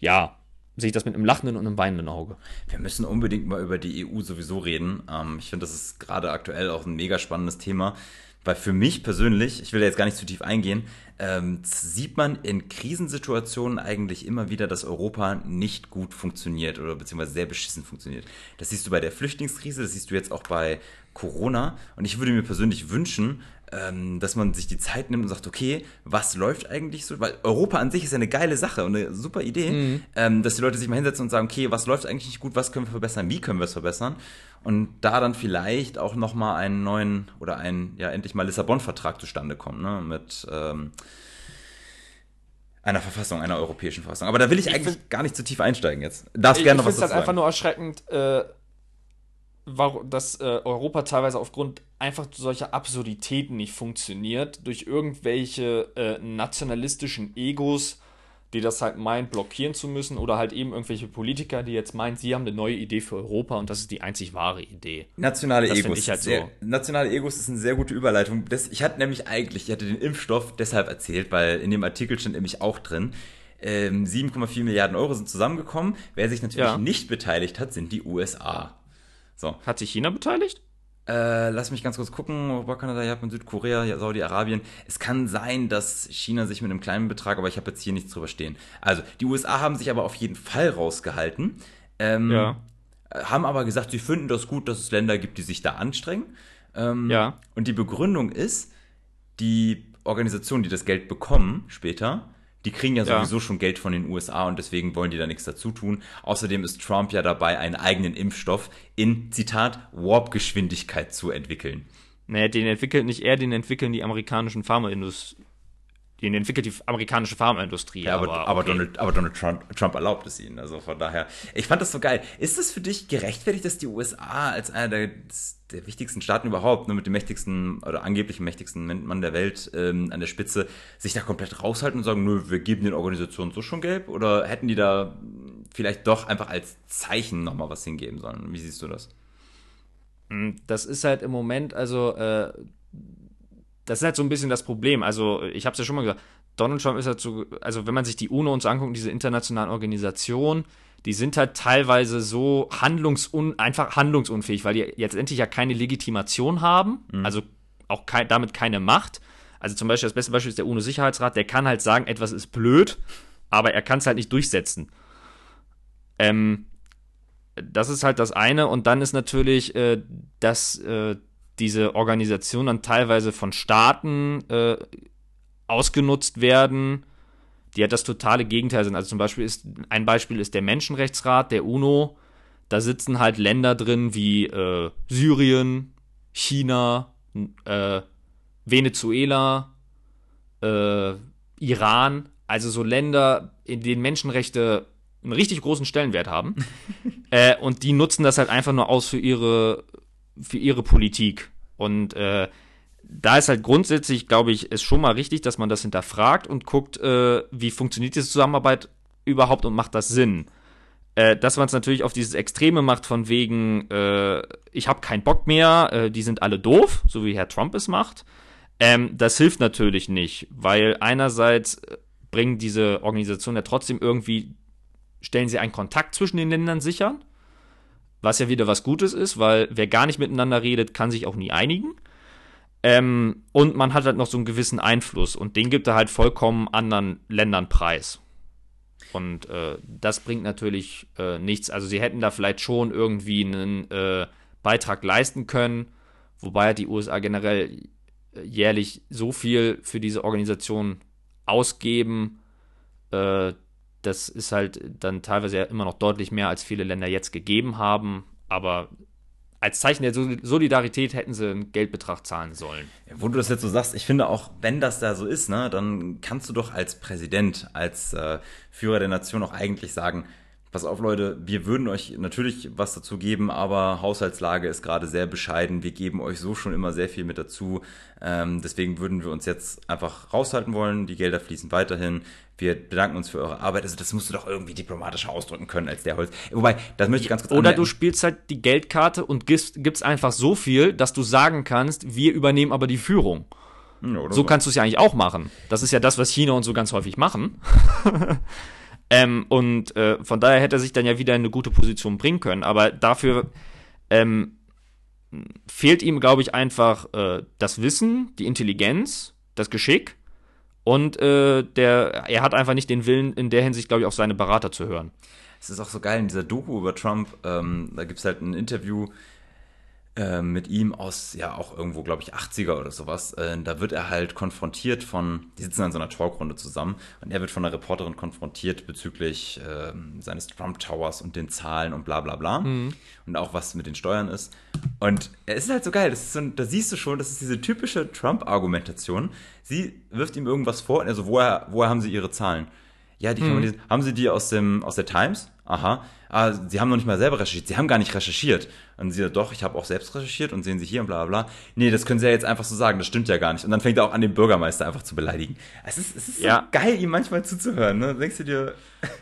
Speaker 2: ja, sehe ich das mit einem lachenden und einem weinenden Auge.
Speaker 1: Wir müssen unbedingt mal über die EU sowieso reden. Ähm, ich finde, das ist gerade aktuell auch ein mega spannendes Thema. Weil für mich persönlich, ich will da jetzt gar nicht zu tief eingehen, ähm, sieht man in Krisensituationen eigentlich immer wieder, dass Europa nicht gut funktioniert oder beziehungsweise sehr beschissen funktioniert. Das siehst du bei der Flüchtlingskrise, das siehst du jetzt auch bei Corona. Und ich würde mir persönlich wünschen, ähm, dass man sich die Zeit nimmt und sagt, okay, was läuft eigentlich so? Weil Europa an sich ist ja eine geile Sache und eine super Idee, mhm. ähm, dass die Leute sich mal hinsetzen und sagen, okay, was läuft eigentlich nicht gut, was können wir verbessern, wie können wir es verbessern? Und da dann vielleicht auch nochmal einen neuen oder einen, ja, endlich mal Lissabon-Vertrag zustande kommt, ne? Mit ähm, einer Verfassung, einer europäischen Verfassung. Aber da will ich, ich eigentlich gar nicht zu tief einsteigen jetzt.
Speaker 2: Darfst gerne noch was dazu halt sagen. einfach nur erschreckend, äh, dass äh, Europa teilweise aufgrund einfach solcher Absurditäten nicht funktioniert, durch irgendwelche äh, nationalistischen Egos, die das halt meinen, blockieren zu müssen, oder halt eben irgendwelche Politiker, die jetzt meinen, sie haben eine neue Idee für Europa und das ist die einzig wahre Idee.
Speaker 1: Nationale das Egos. Ich halt sehr, so. Nationale Egos ist eine sehr gute Überleitung. Das, ich hatte nämlich eigentlich, ich hatte den Impfstoff deshalb erzählt, weil in dem Artikel stand nämlich auch drin, 7,4 ähm, Milliarden Euro sind zusammengekommen. Wer sich natürlich ja. nicht beteiligt hat, sind die USA.
Speaker 2: So. Hat sich China beteiligt?
Speaker 1: Äh, lass mich ganz kurz gucken. Europa, Kanada, Japan, Südkorea, Saudi-Arabien. Es kann sein, dass China sich mit einem kleinen Betrag, aber ich habe jetzt hier nichts drüber stehen. Also, die USA haben sich aber auf jeden Fall rausgehalten. Ähm, ja. Haben aber gesagt, sie finden das gut, dass es Länder gibt, die sich da anstrengen. Ähm, ja. Und die Begründung ist, die Organisationen, die das Geld bekommen später, die kriegen ja sowieso ja. schon Geld von den USA und deswegen wollen die da nichts dazu tun. Außerdem ist Trump ja dabei, einen eigenen Impfstoff in, Zitat, Warp-Geschwindigkeit zu entwickeln.
Speaker 2: Naja, den entwickelt nicht er, den entwickeln die amerikanischen Pharmaindustrie. Den entwickelt die amerikanische Pharmaindustrie.
Speaker 1: Ja, aber, aber, aber Donald, aber Donald Trump, Trump, erlaubt es ihnen. Also von daher, ich fand das so geil. Ist es für dich gerechtfertigt, dass die USA als einer der, der wichtigsten Staaten überhaupt, nur mit dem mächtigsten oder angeblich mächtigsten Mann der Welt ähm, an der Spitze, sich da komplett raushalten und sagen, nö, wir geben den Organisationen so schon gelb? Oder hätten die da vielleicht doch einfach als Zeichen nochmal was hingeben sollen? Wie siehst du das?
Speaker 2: Hm, das ist halt im Moment, also äh, das ist halt so ein bisschen das Problem. Also, ich habe es ja schon mal gesagt, Donald Trump ist halt so, also wenn man sich die UNO und so anguckt, diese internationalen Organisationen, die sind halt teilweise so handlungsun, einfach handlungsunfähig, weil die jetzt endlich ja keine Legitimation haben, mhm. also auch kein, damit keine Macht. Also zum Beispiel das beste Beispiel ist der UNO-Sicherheitsrat, der kann halt sagen, etwas ist blöd, aber er kann es halt nicht durchsetzen. Ähm, das ist halt das eine. Und dann ist natürlich, äh, dass äh, diese Organisationen dann teilweise von Staaten äh, ausgenutzt werden, die ja das totale Gegenteil sind. Also zum Beispiel ist ein Beispiel ist der Menschenrechtsrat der UNO. Da sitzen halt Länder drin wie äh, Syrien, China, äh, Venezuela, äh, Iran, also so Länder, in denen Menschenrechte einen richtig großen Stellenwert haben. äh, und die nutzen das halt einfach nur aus für ihre für ihre Politik. Und äh, da ist halt grundsätzlich, glaube ich, ist schon mal richtig, dass man das hinterfragt und guckt, äh, wie funktioniert diese Zusammenarbeit überhaupt und macht das Sinn. Äh, dass man es natürlich auf dieses Extreme macht, von wegen, äh, ich habe keinen Bock mehr, äh, die sind alle doof, so wie Herr Trump es macht. Ähm, das hilft natürlich nicht, weil einerseits äh, bringen diese Organisationen ja trotzdem irgendwie, stellen sie einen Kontakt zwischen den Ländern sichern, was ja wieder was Gutes ist, weil wer gar nicht miteinander redet, kann sich auch nie einigen. Ähm, und man hat halt noch so einen gewissen Einfluss und den gibt er halt vollkommen anderen Ländern preis. Und äh, das bringt natürlich äh, nichts. Also sie hätten da vielleicht schon irgendwie einen äh, Beitrag leisten können, wobei die USA generell jährlich so viel für diese Organisation ausgeben, äh, das ist halt dann teilweise ja immer noch deutlich mehr, als viele Länder jetzt gegeben haben. Aber als Zeichen der Solidarität hätten sie einen Geldbetrag zahlen sollen.
Speaker 1: Wo du das jetzt so sagst, ich finde auch, wenn das da so ist, ne, dann kannst du doch als Präsident, als äh, Führer der Nation auch eigentlich sagen, pass auf Leute, wir würden euch natürlich was dazu geben, aber Haushaltslage ist gerade sehr bescheiden. Wir geben euch so schon immer sehr viel mit dazu. Ähm, deswegen würden wir uns jetzt einfach raushalten wollen. Die Gelder fließen weiterhin. Wir bedanken uns für eure Arbeit. Also das musst du doch irgendwie diplomatischer ausdrücken können als der Holz. Wobei, das möchte ich ganz kurz
Speaker 2: Oder anmerken. du spielst halt die Geldkarte und gibst, gibst einfach so viel, dass du sagen kannst, wir übernehmen aber die Führung. Ja, so, so kannst du es ja eigentlich auch machen. Das ist ja das, was China und so ganz häufig machen. Ähm, und äh, von daher hätte er sich dann ja wieder in eine gute Position bringen können. Aber dafür ähm, fehlt ihm, glaube ich, einfach äh, das Wissen, die Intelligenz, das Geschick und äh, der, er hat einfach nicht den Willen, in der Hinsicht, glaube ich, auf seine Berater zu hören.
Speaker 1: Es ist auch so geil in dieser Doku über Trump. Ähm, da gibt es halt ein Interview äh, mit ihm aus, ja, auch irgendwo, glaube ich, 80er oder sowas. Äh, da wird er halt konfrontiert von, die sitzen an so einer Talkrunde zusammen und er wird von einer Reporterin konfrontiert bezüglich äh, seines Trump Towers und den Zahlen und bla bla bla. Mhm. Und auch was mit den Steuern ist. Und es ist halt so geil, das ist so, da siehst du schon, das ist diese typische Trump-Argumentation. Sie wirft ihm irgendwas vor, also woher, woher haben sie ihre Zahlen? Ja, die mhm. Haben Sie die aus, dem, aus der Times? Aha. Ah, Sie haben noch nicht mal selber recherchiert. Sie haben gar nicht recherchiert. Und sie sagt, doch, ich habe auch selbst recherchiert und sehen Sie hier und bla bla bla. Nee, das können Sie ja jetzt einfach so sagen, das stimmt ja gar nicht. Und dann fängt er auch an, den Bürgermeister einfach zu beleidigen. Es ist, es ist ja. so geil, ihm manchmal zuzuhören. Ne? Denkst du dir,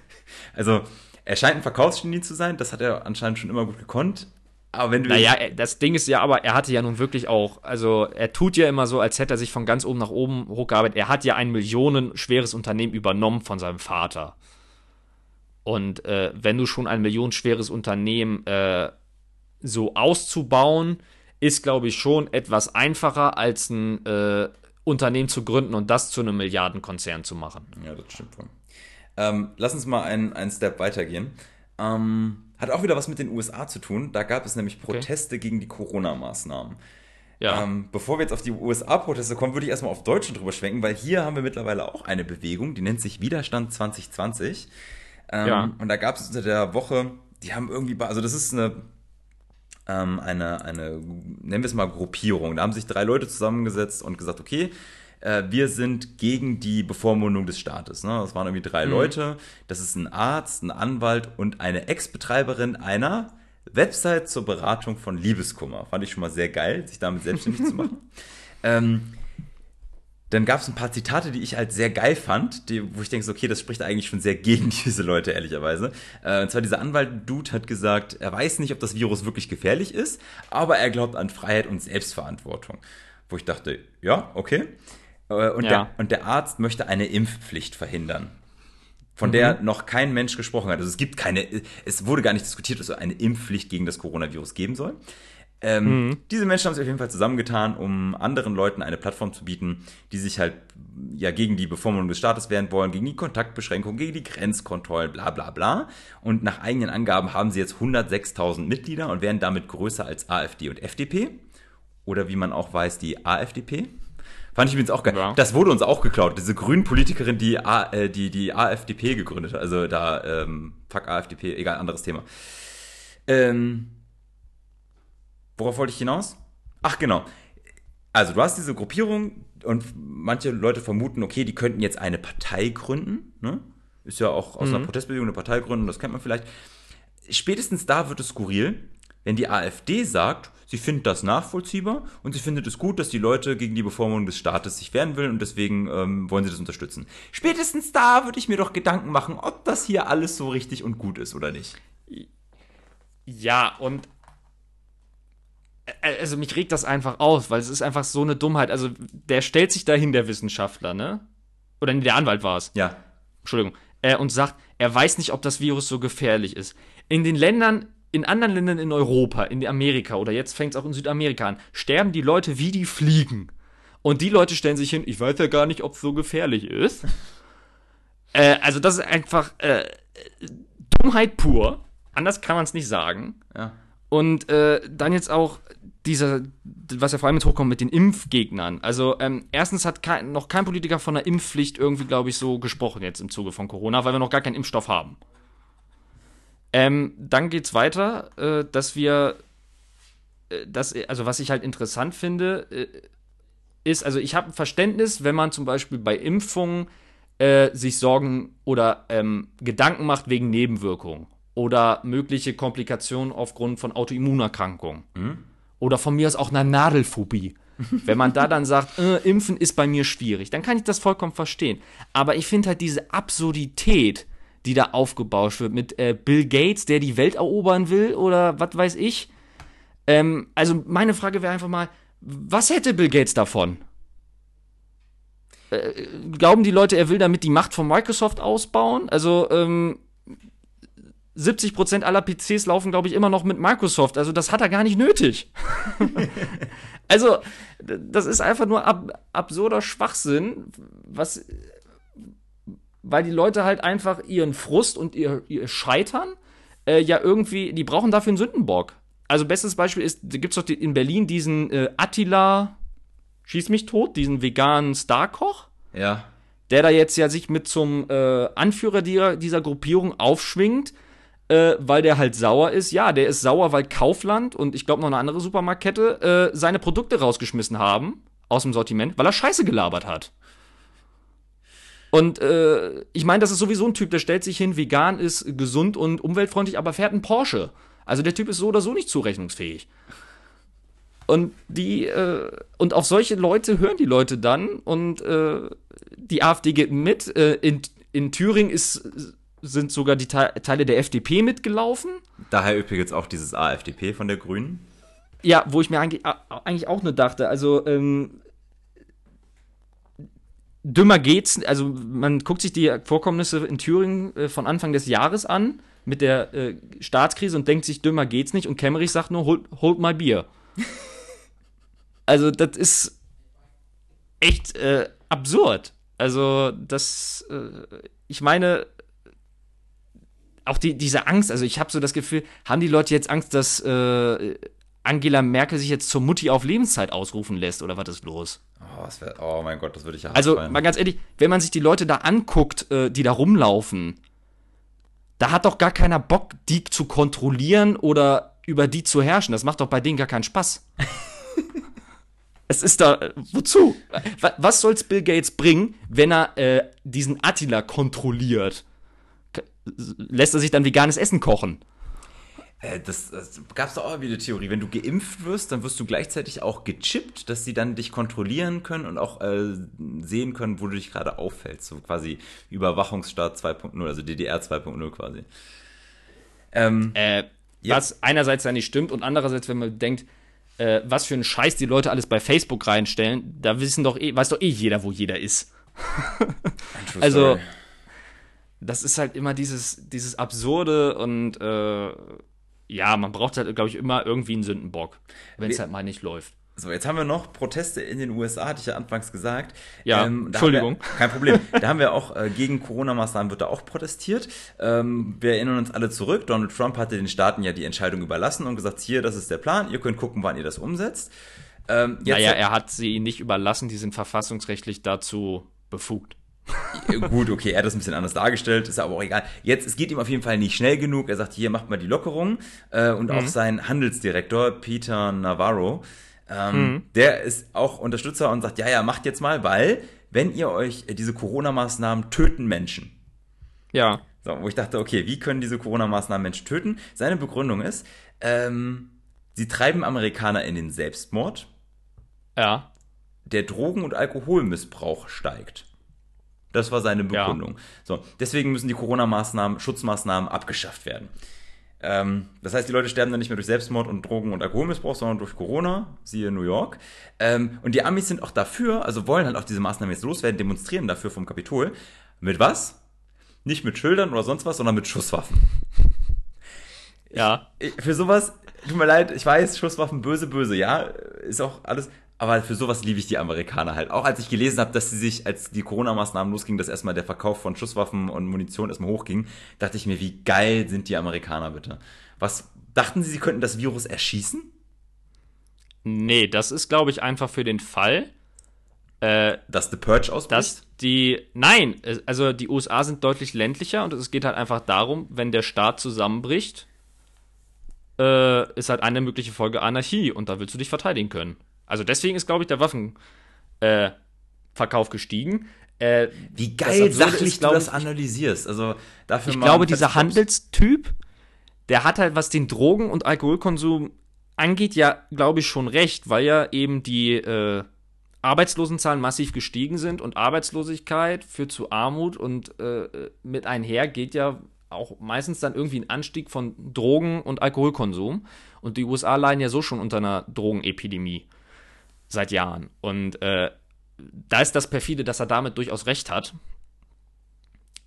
Speaker 1: also er scheint ein Verkaufsgenie zu sein, das hat er anscheinend schon immer gut gekonnt.
Speaker 2: Aber wenn du. Naja, das Ding ist ja aber, er hatte ja nun wirklich auch, also er tut ja immer so, als hätte er sich von ganz oben nach oben hochgearbeitet. Er hat ja ein millionenschweres Unternehmen übernommen von seinem Vater. Und äh, wenn du schon ein millionenschweres Unternehmen äh, so auszubauen, ist, glaube ich, schon etwas einfacher, als ein äh, Unternehmen zu gründen und das zu einem Milliardenkonzern zu machen.
Speaker 1: Ja, das stimmt wohl. Ähm, lass uns mal einen, einen Step weitergehen. Ähm, hat auch wieder was mit den USA zu tun. Da gab es nämlich Proteste okay. gegen die Corona-Maßnahmen. Ja. Ähm, bevor wir jetzt auf die USA-Proteste kommen, würde ich erstmal auf Deutschland drüber schwenken, weil hier haben wir mittlerweile auch eine Bewegung, die nennt sich Widerstand 2020. Ähm, ja. Und da gab es unter der Woche, die haben irgendwie, also das ist eine, ähm, eine, eine, nennen wir es mal Gruppierung. Da haben sich drei Leute zusammengesetzt und gesagt, okay, äh, wir sind gegen die Bevormundung des Staates. Ne? Das waren irgendwie drei mhm. Leute. Das ist ein Arzt, ein Anwalt und eine Ex-Betreiberin einer Website zur Beratung von Liebeskummer. Fand ich schon mal sehr geil, sich damit selbstständig zu machen. Ähm, dann gab es ein paar Zitate, die ich halt sehr geil fand, die, wo ich denke, okay, das spricht eigentlich schon sehr gegen diese Leute, ehrlicherweise. Äh, und zwar dieser Anwalt-Dude hat gesagt, er weiß nicht, ob das Virus wirklich gefährlich ist, aber er glaubt an Freiheit und Selbstverantwortung. Wo ich dachte, ja, okay. Äh, und, ja. Der, und der Arzt möchte eine Impfpflicht verhindern, von mhm. der noch kein Mensch gesprochen hat. Also es gibt keine, es wurde gar nicht diskutiert, dass es eine Impfpflicht gegen das Coronavirus geben soll. Ähm, mhm. Diese Menschen haben sich auf jeden Fall zusammengetan, um anderen Leuten eine Plattform zu bieten, die sich halt ja gegen die Bevormundung des Staates wehren wollen, gegen die Kontaktbeschränkungen, gegen die Grenzkontrollen, bla bla bla. Und nach eigenen Angaben haben sie jetzt 106.000 Mitglieder und wären damit größer als AfD und FDP. Oder wie man auch weiß, die AfDP. Fand ich übrigens auch geil. Ja. Das wurde uns auch geklaut. Diese grünen Politikerin, die, A, äh, die die AfDP gegründet hat. Also da, ähm, fuck AfDP, egal, anderes Thema. Ähm, worauf wollte ich hinaus? Ach, genau. Also, du hast diese Gruppierung und manche Leute vermuten, okay, die könnten jetzt eine Partei gründen. Ne? Ist ja auch aus mhm. einer Protestbewegung eine Partei gründen, das kennt man vielleicht. Spätestens da wird es skurril, wenn die AfD sagt, sie findet das nachvollziehbar und sie findet es gut, dass die Leute gegen die Bevormundung des Staates sich wehren will und deswegen ähm, wollen sie das unterstützen. Spätestens da würde ich mir doch Gedanken machen, ob das hier alles so richtig und gut ist oder nicht.
Speaker 2: Ja, und also mich regt das einfach aus, weil es ist einfach so eine Dummheit. Also der stellt sich dahin, der Wissenschaftler, ne? Oder nee, der Anwalt war es.
Speaker 1: Ja.
Speaker 2: Entschuldigung. Äh, und sagt, er weiß nicht, ob das Virus so gefährlich ist. In den Ländern, in anderen Ländern in Europa, in Amerika oder jetzt fängt es auch in Südamerika an, sterben die Leute wie die Fliegen. Und die Leute stellen sich hin, ich weiß ja gar nicht, ob es so gefährlich ist. äh, also das ist einfach äh, Dummheit pur. Anders kann man es nicht sagen.
Speaker 1: Ja.
Speaker 2: Und äh, dann jetzt auch dieser, was ja vor allem mit hochkommt mit den Impfgegnern. Also ähm, erstens hat kein, noch kein Politiker von der Impfpflicht irgendwie, glaube ich, so gesprochen jetzt im Zuge von Corona, weil wir noch gar keinen Impfstoff haben. Ähm, dann geht's weiter, äh, dass wir, äh, das, also was ich halt interessant finde, äh, ist, also ich habe Verständnis, wenn man zum Beispiel bei Impfungen äh, sich Sorgen oder ähm, Gedanken macht wegen Nebenwirkungen oder mögliche Komplikationen aufgrund von Autoimmunerkrankungen. Mhm. Oder von mir aus auch einer Nadelphobie. Wenn man da dann sagt, äh, Impfen ist bei mir schwierig, dann kann ich das vollkommen verstehen. Aber ich finde halt diese Absurdität, die da aufgebauscht wird mit äh, Bill Gates, der die Welt erobern will oder was weiß ich. Ähm, also meine Frage wäre einfach mal, was hätte Bill Gates davon? Äh, glauben die Leute, er will damit die Macht von Microsoft ausbauen? Also ähm, 70% aller PCs laufen, glaube ich, immer noch mit Microsoft. Also das hat er gar nicht nötig. also das ist einfach nur ab, absurder Schwachsinn, was, weil die Leute halt einfach ihren Frust und ihr, ihr Scheitern äh, ja irgendwie, die brauchen dafür einen Sündenbock. Also bestes Beispiel ist, da gibt es doch in Berlin diesen äh, Attila, schieß mich tot, diesen veganen Starkoch.
Speaker 1: Ja.
Speaker 2: Der da jetzt ja sich mit zum äh, Anführer dieser, dieser Gruppierung aufschwingt äh, weil der halt sauer ist. Ja, der ist sauer, weil Kaufland und ich glaube noch eine andere Supermarktkette äh, seine Produkte rausgeschmissen haben aus dem Sortiment, weil er Scheiße gelabert hat. Und äh, ich meine, das ist sowieso ein Typ, der stellt sich hin, vegan ist, gesund und umweltfreundlich, aber fährt einen Porsche. Also der Typ ist so oder so nicht zurechnungsfähig. Und die, äh, und auf solche Leute hören die Leute dann und äh, die AfD geht mit. Äh, in, in Thüringen ist sind sogar die Teile der FDP mitgelaufen.
Speaker 1: Daher übrigens auch dieses AfDP von der Grünen.
Speaker 2: Ja, wo ich mir eigentlich, eigentlich auch nur dachte, also ähm, dümmer geht's, also man guckt sich die Vorkommnisse in Thüringen äh, von Anfang des Jahres an mit der äh, Staatskrise und denkt sich, dümmer geht's nicht und Kemmerich sagt nur, hold, hold my beer. also das ist echt äh, absurd. Also das, äh, ich meine, auch die, diese Angst, also ich habe so das Gefühl, haben die Leute jetzt Angst, dass äh, Angela Merkel sich jetzt zur Mutti auf Lebenszeit ausrufen lässt oder was ist los?
Speaker 1: Oh, wär, oh mein Gott, das würde ich ja
Speaker 2: Also fallen. mal ganz ehrlich, wenn man sich die Leute da anguckt, äh, die da rumlaufen, da hat doch gar keiner Bock, die zu kontrollieren oder über die zu herrschen. Das macht doch bei denen gar keinen Spaß. es ist da, äh, wozu? Was soll's Bill Gates bringen, wenn er äh, diesen Attila kontrolliert? Lässt er sich dann veganes Essen kochen.
Speaker 1: Äh, das, das gab es doch auch wieder Theorie. Wenn du geimpft wirst, dann wirst du gleichzeitig auch gechippt, dass sie dann dich kontrollieren können und auch äh, sehen können, wo du dich gerade auffällst. So quasi Überwachungsstaat 2.0, also DDR 2.0 quasi.
Speaker 2: Ähm, äh, ja. Was einerseits ja nicht stimmt und andererseits, wenn man denkt, äh, was für einen Scheiß die Leute alles bei Facebook reinstellen, da wissen doch eh, weiß doch eh jeder, wo jeder ist. also, das ist halt immer dieses, dieses Absurde und äh, ja, man braucht halt, glaube ich, immer irgendwie einen Sündenbock, wenn es halt mal nicht läuft.
Speaker 1: So, jetzt haben wir noch Proteste in den USA, hatte ich ja anfangs gesagt.
Speaker 2: Ja, ähm, Entschuldigung.
Speaker 1: Wir, kein Problem. da haben wir auch äh, gegen Corona-Maßnahmen wird da auch protestiert. Ähm, wir erinnern uns alle zurück. Donald Trump hatte den Staaten ja die Entscheidung überlassen und gesagt, hier, das ist der Plan, ihr könnt gucken, wann ihr das umsetzt.
Speaker 2: Ähm, naja, er hat sie nicht überlassen, die sind verfassungsrechtlich dazu befugt.
Speaker 1: Gut, okay, er hat das ein bisschen anders dargestellt, ist aber auch egal. Jetzt, es geht ihm auf jeden Fall nicht schnell genug. Er sagt, hier macht mal die Lockerung. Äh, und mhm. auch sein Handelsdirektor, Peter Navarro, ähm, mhm. der ist auch Unterstützer und sagt, ja, ja, macht jetzt mal, weil, wenn ihr euch äh, diese Corona-Maßnahmen töten Menschen.
Speaker 2: Ja.
Speaker 1: So, wo ich dachte, okay, wie können diese Corona-Maßnahmen Menschen töten? Seine Begründung ist, ähm, sie treiben Amerikaner in den Selbstmord.
Speaker 2: Ja.
Speaker 1: Der Drogen- und Alkoholmissbrauch steigt. Das war seine Begründung. Ja. So, deswegen müssen die Corona-Maßnahmen, Schutzmaßnahmen abgeschafft werden. Ähm, das heißt, die Leute sterben dann nicht mehr durch Selbstmord und Drogen- und Alkoholmissbrauch, sondern durch Corona, siehe New York. Ähm, und die Amis sind auch dafür, also wollen halt auch diese Maßnahmen jetzt loswerden, demonstrieren dafür vom Kapitol. Mit was? Nicht mit Schildern oder sonst was, sondern mit Schusswaffen.
Speaker 2: Ja.
Speaker 1: Ich, für sowas, tut mir leid, ich weiß, Schusswaffen böse, böse, ja, ist auch alles. Aber für sowas liebe ich die Amerikaner halt. Auch als ich gelesen habe, dass sie sich, als die Corona-Maßnahmen losgingen, dass erstmal der Verkauf von Schusswaffen und Munition erstmal hochging, dachte ich mir, wie geil sind die Amerikaner bitte. Was dachten sie, sie könnten das Virus erschießen?
Speaker 2: Nee, das ist, glaube ich, einfach für den Fall, äh,
Speaker 1: Dass The Purge ausbricht?
Speaker 2: dass die. Nein, also die USA sind deutlich ländlicher und es geht halt einfach darum, wenn der Staat zusammenbricht, äh, ist halt eine mögliche Folge Anarchie und da willst du dich verteidigen können. Also deswegen ist, glaube ich, der Waffenverkauf äh, gestiegen. Äh,
Speaker 1: wie geil sachlich
Speaker 2: ist,
Speaker 1: du das
Speaker 2: ich-
Speaker 1: analysierst. Also dafür
Speaker 2: ich glaube, dieser Handelstyp, der hat halt, was den Drogen- und Alkoholkonsum angeht, ja, glaube ich, schon recht, weil ja eben die äh, Arbeitslosenzahlen massiv gestiegen sind und Arbeitslosigkeit führt zu Armut und äh, mit einher geht ja auch meistens dann irgendwie ein Anstieg von Drogen- und Alkoholkonsum. Und die USA leiden ja so schon unter einer Drogenepidemie seit Jahren. Und äh, da ist das perfide, dass er damit durchaus recht hat.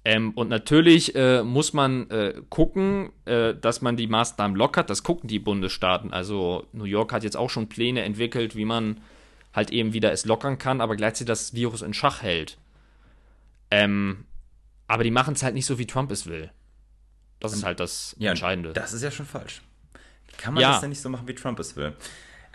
Speaker 2: Ähm, und natürlich äh, muss man äh, gucken, äh, dass man die Maßnahmen lockert. Das gucken die Bundesstaaten. Also New York hat jetzt auch schon Pläne entwickelt, wie man halt eben wieder es lockern kann, aber gleichzeitig das Virus in Schach hält. Ähm, aber die machen es halt nicht so, wie Trump es will. Das ist halt das
Speaker 1: Ja,
Speaker 2: Entscheidende.
Speaker 1: Das ist ja schon falsch. Kann man
Speaker 2: Ja.
Speaker 1: das denn nicht so machen, wie Trump es will?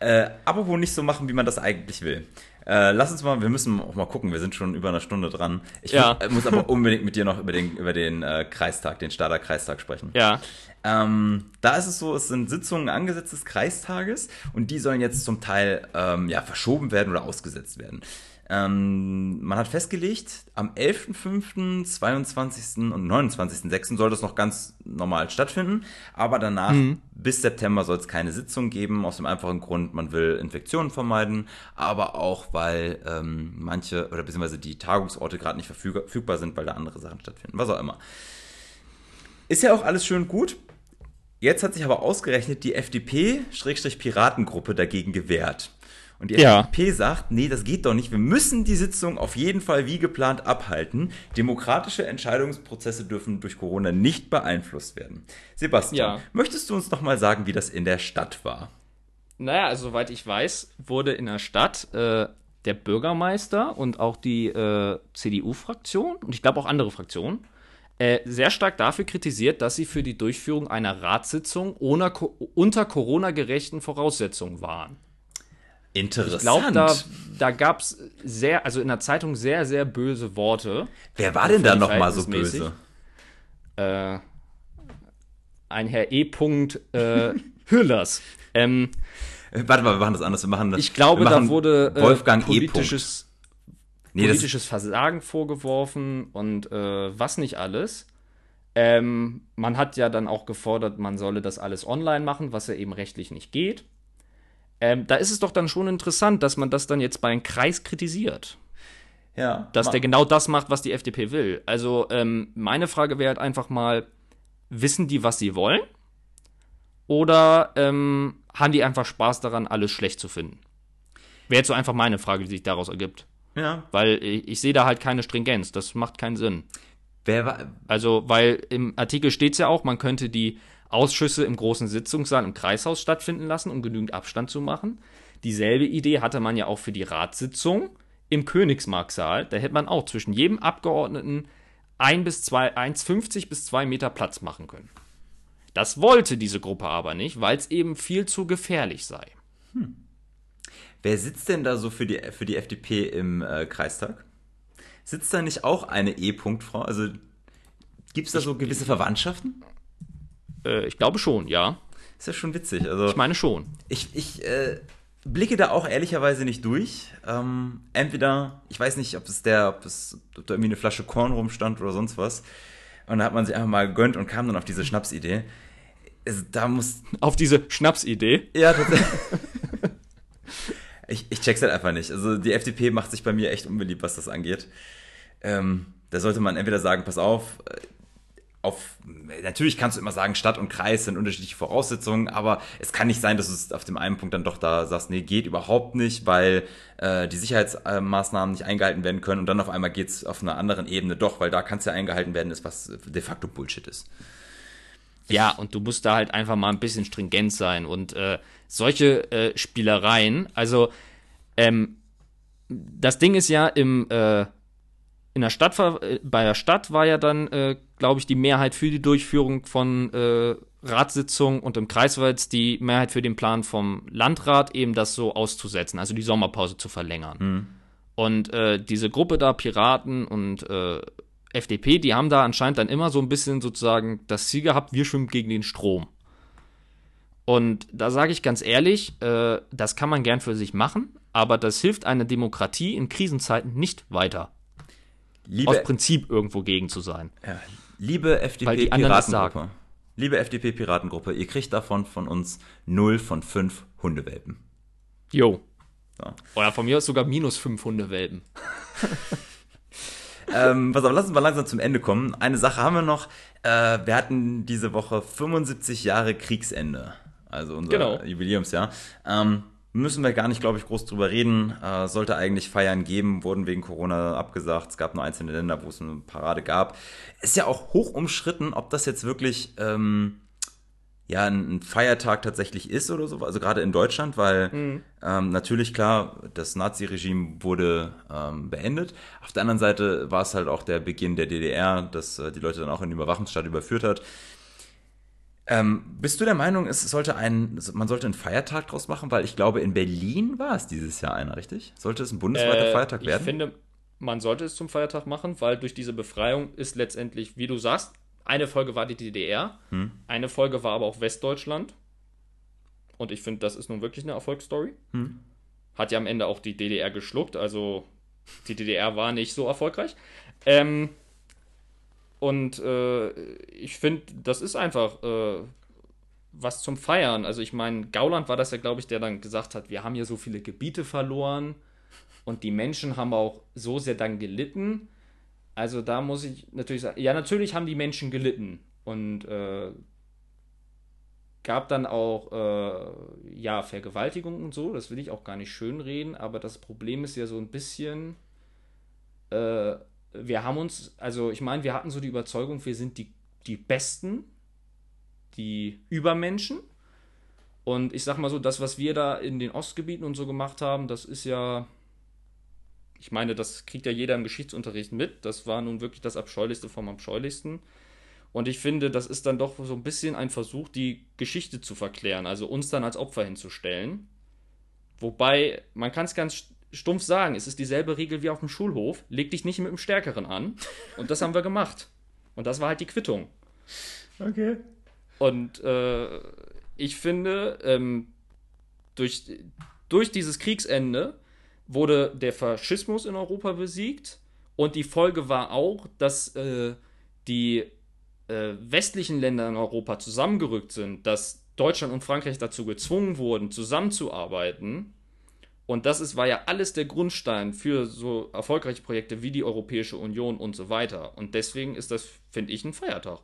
Speaker 1: Äh, apropos nicht so machen, wie man das eigentlich will. Äh, lass uns mal, wir müssen auch mal gucken, wir sind schon über eine Stunde dran. Ich
Speaker 2: Ja.
Speaker 1: muss, muss aber unbedingt mit dir noch über den, über den äh, Kreistag, den Stader Kreistag sprechen.
Speaker 2: ja,
Speaker 1: Ähm, da ist es so, es sind Sitzungen angesetzt des Kreistages und die sollen jetzt zum Teil ähm, ja, verschoben werden oder ausgesetzt werden. Ähm, man hat festgelegt, am 11.05., 22. und 29.06. soll das noch ganz normal stattfinden, aber danach bis September soll es keine Sitzung geben, aus dem einfachen Grund, man will Infektionen vermeiden, aber auch, weil ähm, manche oder beziehungsweise die Tagungsorte gerade nicht verfüg- verfügbar sind, weil da andere Sachen stattfinden, was auch immer. Ist ja auch alles schön gut. Jetzt hat sich aber ausgerechnet die FDP-Piratengruppe dagegen gewehrt. Und die
Speaker 2: Ja.
Speaker 1: FDP sagt, nee, das geht doch nicht. Wir müssen die Sitzung auf jeden Fall wie geplant abhalten. Demokratische Entscheidungsprozesse dürfen durch Corona nicht beeinflusst werden. Sebastian,
Speaker 2: Ja.
Speaker 1: möchtest du uns noch mal sagen, wie das in der Stadt war?
Speaker 2: Naja, also soweit ich weiß, wurde in der Stadt äh, der Bürgermeister und auch die äh, CDU-Fraktion und ich glaube auch andere Fraktionen äh, sehr stark dafür kritisiert, dass sie für die Durchführung einer Ratssitzung ohne, unter Corona-gerechten Voraussetzungen waren.
Speaker 1: Interessant.
Speaker 2: Ich glaube, da, da gab es sehr, also in der Zeitung sehr, sehr böse Worte.
Speaker 1: Wer war denn da
Speaker 2: völlig
Speaker 1: noch mal so böse?
Speaker 2: Äh, ein Herr E. Äh, Hüllers. Ähm,
Speaker 1: Äh, Warte mal, wir machen das anders. Wir machen das.
Speaker 2: ich glaube, da wurde äh,
Speaker 1: Wolfgang E.
Speaker 2: politisches
Speaker 1: Nee, das,
Speaker 2: politisches Versagen vorgeworfen und äh, was nicht alles. Ähm, man hat ja dann auch gefordert, man solle das alles online machen, was ja eben rechtlich nicht geht. Ähm, da ist es doch dann schon interessant, dass man das dann jetzt bei einem Kreis kritisiert.
Speaker 1: ja,
Speaker 2: Dass der genau das macht, was die FDP will. Also ähm, meine Frage wäre halt einfach mal, wissen die, was sie wollen? Oder ähm, haben die einfach Spaß daran, alles schlecht zu finden? Wäre jetzt so einfach meine Frage, die sich daraus ergibt.
Speaker 1: ja.
Speaker 2: Weil ich, ich sehe da halt keine Stringenz. Das macht keinen Sinn.
Speaker 1: Wer war,
Speaker 2: Also, weil im Artikel steht es ja auch, man könnte die Ausschüsse im großen Sitzungssaal im Kreishaus stattfinden lassen, um genügend Abstand zu machen. Dieselbe Idee hatte man ja auch für die Ratssitzung im Königsmarksaal. Da hätte man auch zwischen jedem Abgeordneten ein bis zwei, 1,50 bis zwei Meter Platz machen können. Das wollte diese Gruppe aber nicht, weil es eben viel zu gefährlich sei.
Speaker 1: Wer sitzt denn da so für die, für die FDP im äh, Kreistag? Sitzt da nicht auch eine E-Punktfrau? Also gibt es da so gewisse Verwandtschaften?
Speaker 2: Äh, ich glaube schon, ja.
Speaker 1: Ist ja schon witzig. Also
Speaker 2: Ich meine schon.
Speaker 1: ich, ich äh, blicke da auch ehrlicherweise nicht durch. Ähm, entweder, ich weiß nicht, ob es der, ob es ob da irgendwie eine Flasche Korn rumstand oder sonst was. Und da hat man sich einfach mal gegönnt und kam dann auf diese Schnapsidee. Also, da muss,
Speaker 2: Auf diese Schnapsidee.
Speaker 1: Ja, tatsächlich. ich, ich check's halt einfach nicht. Also die FDP macht sich bei mir echt unbeliebt, was das angeht. Ähm, da sollte man entweder sagen, pass auf, auf, natürlich kannst du immer sagen, Stadt und Kreis sind unterschiedliche Voraussetzungen, aber es kann nicht sein, dass du es auf dem einen Punkt dann doch da sagst, nee, geht überhaupt nicht, weil äh, die Sicherheitsmaßnahmen nicht eingehalten werden können und dann auf einmal geht es auf einer anderen Ebene doch, weil da kann es ja eingehalten werden, ist was de facto Bullshit ist.
Speaker 2: Ja, und du musst da halt einfach mal ein bisschen stringent sein und äh, solche äh, Spielereien, also ähm, das Ding ist ja im äh, in der Stadt äh, bei der Stadt war ja dann, äh, glaube ich, die Mehrheit für die Durchführung von äh, Ratssitzungen und im Kreis war jetzt die Mehrheit für den Plan vom Landrat, eben das so auszusetzen, also die Sommerpause zu verlängern. Mhm. Und äh, diese Gruppe da, Piraten und äh, FDP, die haben da anscheinend dann immer so ein bisschen sozusagen das Ziel gehabt, wir schwimmen gegen den Strom. Und da sage ich ganz ehrlich, äh, das kann man gern für sich machen, aber das hilft einer Demokratie in Krisenzeiten nicht weiter. Liebe, aus Prinzip irgendwo gegen zu sein.
Speaker 1: Ja, liebe FDP-Piratengruppe, liebe FDP-Piratengruppe, ihr kriegt davon von uns 0 von 5 Hundewelpen.
Speaker 2: Jo. So. Oder von mir aus sogar minus 5 Hundewelpen.
Speaker 1: ähm, was aber lassen wir langsam zum Ende kommen. Eine Sache haben wir noch. Äh, wir hatten diese Woche 75 Jahre Kriegsende. Also unser genau. Jubiläumsjahr. Ähm, Müssen wir gar nicht, glaube ich, groß drüber reden. Äh, sollte eigentlich Feiern geben, wurden wegen Corona abgesagt. Es gab nur einzelne Länder, wo es eine Parade gab. Ist ja auch hoch umstritten, ob das jetzt wirklich ähm, ja ein, Feiertag tatsächlich ist oder so. Also gerade in Deutschland, weil mhm. ähm, natürlich klar, das Nazi-Regime wurde ähm, beendet. Auf der anderen Seite war es halt auch der Beginn der DDR, dass äh, die Leute dann auch in den Überwachungsstaat überführt hat. Ähm, bist du der Meinung, es sollte ein, man sollte einen Feiertag draus machen? Weil ich glaube, in Berlin war es dieses Jahr einer, richtig? Sollte es ein bundesweiter äh, Feiertag werden?
Speaker 2: Ich finde, man sollte es zum Feiertag machen, weil durch diese Befreiung ist letztendlich, wie du sagst, eine Folge war die DDR, hm. eine Folge war aber auch Westdeutschland. Und ich finde, das ist nun wirklich eine Erfolgsstory. Hm. Hat ja am Ende auch die DDR geschluckt, also die DDR war nicht so erfolgreich. Ähm, und äh, ich finde, das ist einfach äh, was zum Feiern. Also ich meine, Gauland war das ja, glaube ich, der dann gesagt hat, wir haben hier so viele Gebiete verloren und die Menschen haben auch so sehr dann gelitten. Also da muss ich natürlich sagen, ja, natürlich haben die Menschen gelitten und äh, gab dann auch äh, ja Vergewaltigung und so. Das will ich auch gar nicht schönreden, aber das Problem ist ja so ein bisschen äh, wir haben uns, also ich meine, wir hatten so die Überzeugung, wir sind die, die Besten, die Übermenschen. Und ich sag mal so, das, was wir da in den Ostgebieten und so gemacht haben, das ist ja, ich meine, das kriegt ja jeder im Geschichtsunterricht mit. Das war nun wirklich das Abscheulichste vom Abscheulichsten. Und ich finde, das ist dann doch so ein bisschen ein Versuch, die Geschichte zu verklären, also uns dann als Opfer hinzustellen. Wobei, man kann es ganz stumpf sagen, es ist dieselbe Regel wie auf dem Schulhof. Leg dich nicht mit dem Stärkeren an. Und das haben wir gemacht. Und das war halt die Quittung.
Speaker 1: Okay.
Speaker 2: Und äh, ich finde, ähm, durch, durch dieses Kriegsende wurde der Faschismus in Europa besiegt. Und die Folge war auch, dass äh, die äh, westlichen Länder in Europa zusammengerückt sind, dass Deutschland und Frankreich dazu gezwungen wurden, zusammenzuarbeiten und das ist, war ja alles der Grundstein für so erfolgreiche Projekte wie die Europäische Union und so weiter. Und deswegen ist das, finde ich, ein Feiertag.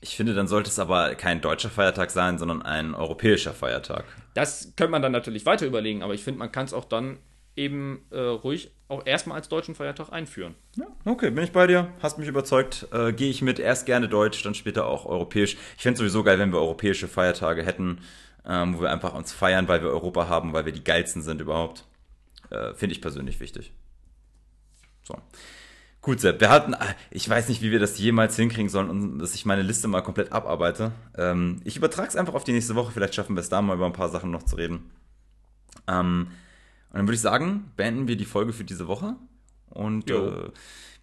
Speaker 1: Ich finde, dann sollte es aber kein deutscher Feiertag sein, sondern ein europäischer Feiertag.
Speaker 2: Das könnte man dann natürlich weiter überlegen, aber ich finde, man kann es auch dann eben äh, ruhig auch erstmal als deutschen Feiertag einführen.
Speaker 1: Ja, okay, bin ich bei dir. Hast mich überzeugt. Äh, Gehe ich mit. Erst gerne deutsch, dann später auch europäisch. Ich fände es sowieso geil, wenn wir europäische Feiertage hätten ähm, wo wir einfach uns feiern, weil wir Europa haben, weil wir die geilsten sind überhaupt. Äh, Finde ich persönlich wichtig. So. Gut, Sepp, wir hatten, ich weiß nicht, wie wir das jemals hinkriegen sollen dass ich meine Liste mal komplett abarbeite. Ähm, ich übertrage es einfach auf die nächste Woche, vielleicht schaffen wir es da mal über ein paar Sachen noch zu reden. Ähm, und dann würde ich sagen, beenden wir die Folge für diese Woche. Und äh,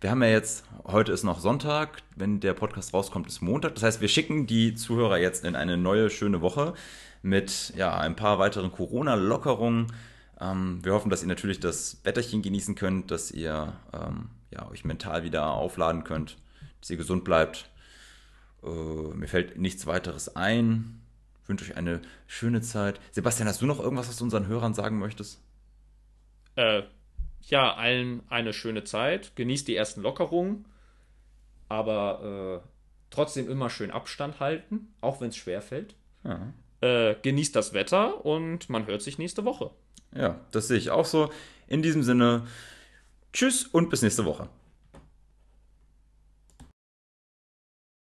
Speaker 1: wir haben ja jetzt, heute ist noch Sonntag, wenn der Podcast rauskommt, ist Montag. Das heißt, wir schicken die Zuhörer jetzt in eine neue, schöne Woche mit ja, ein paar weiteren Corona-Lockerungen. Ähm, wir hoffen, dass ihr natürlich das Wetterchen genießen könnt, dass ihr ähm, ja, euch mental wieder aufladen könnt, dass ihr gesund bleibt. Äh, mir fällt nichts weiteres ein. Ich wünsche euch eine schöne Zeit. Sebastian, hast du noch irgendwas, was du unseren Hörern sagen möchtest?
Speaker 2: Äh, ja, allen eine schöne Zeit. Genießt die ersten Lockerungen. Aber trotzdem immer schön Abstand halten, auch wenn es schwer fällt.
Speaker 1: Ja.
Speaker 2: Äh, genießt das Wetter und man hört sich nächste Woche.
Speaker 1: ja, das sehe ich auch so. In diesem Sinne, tschüss und bis nächste Woche.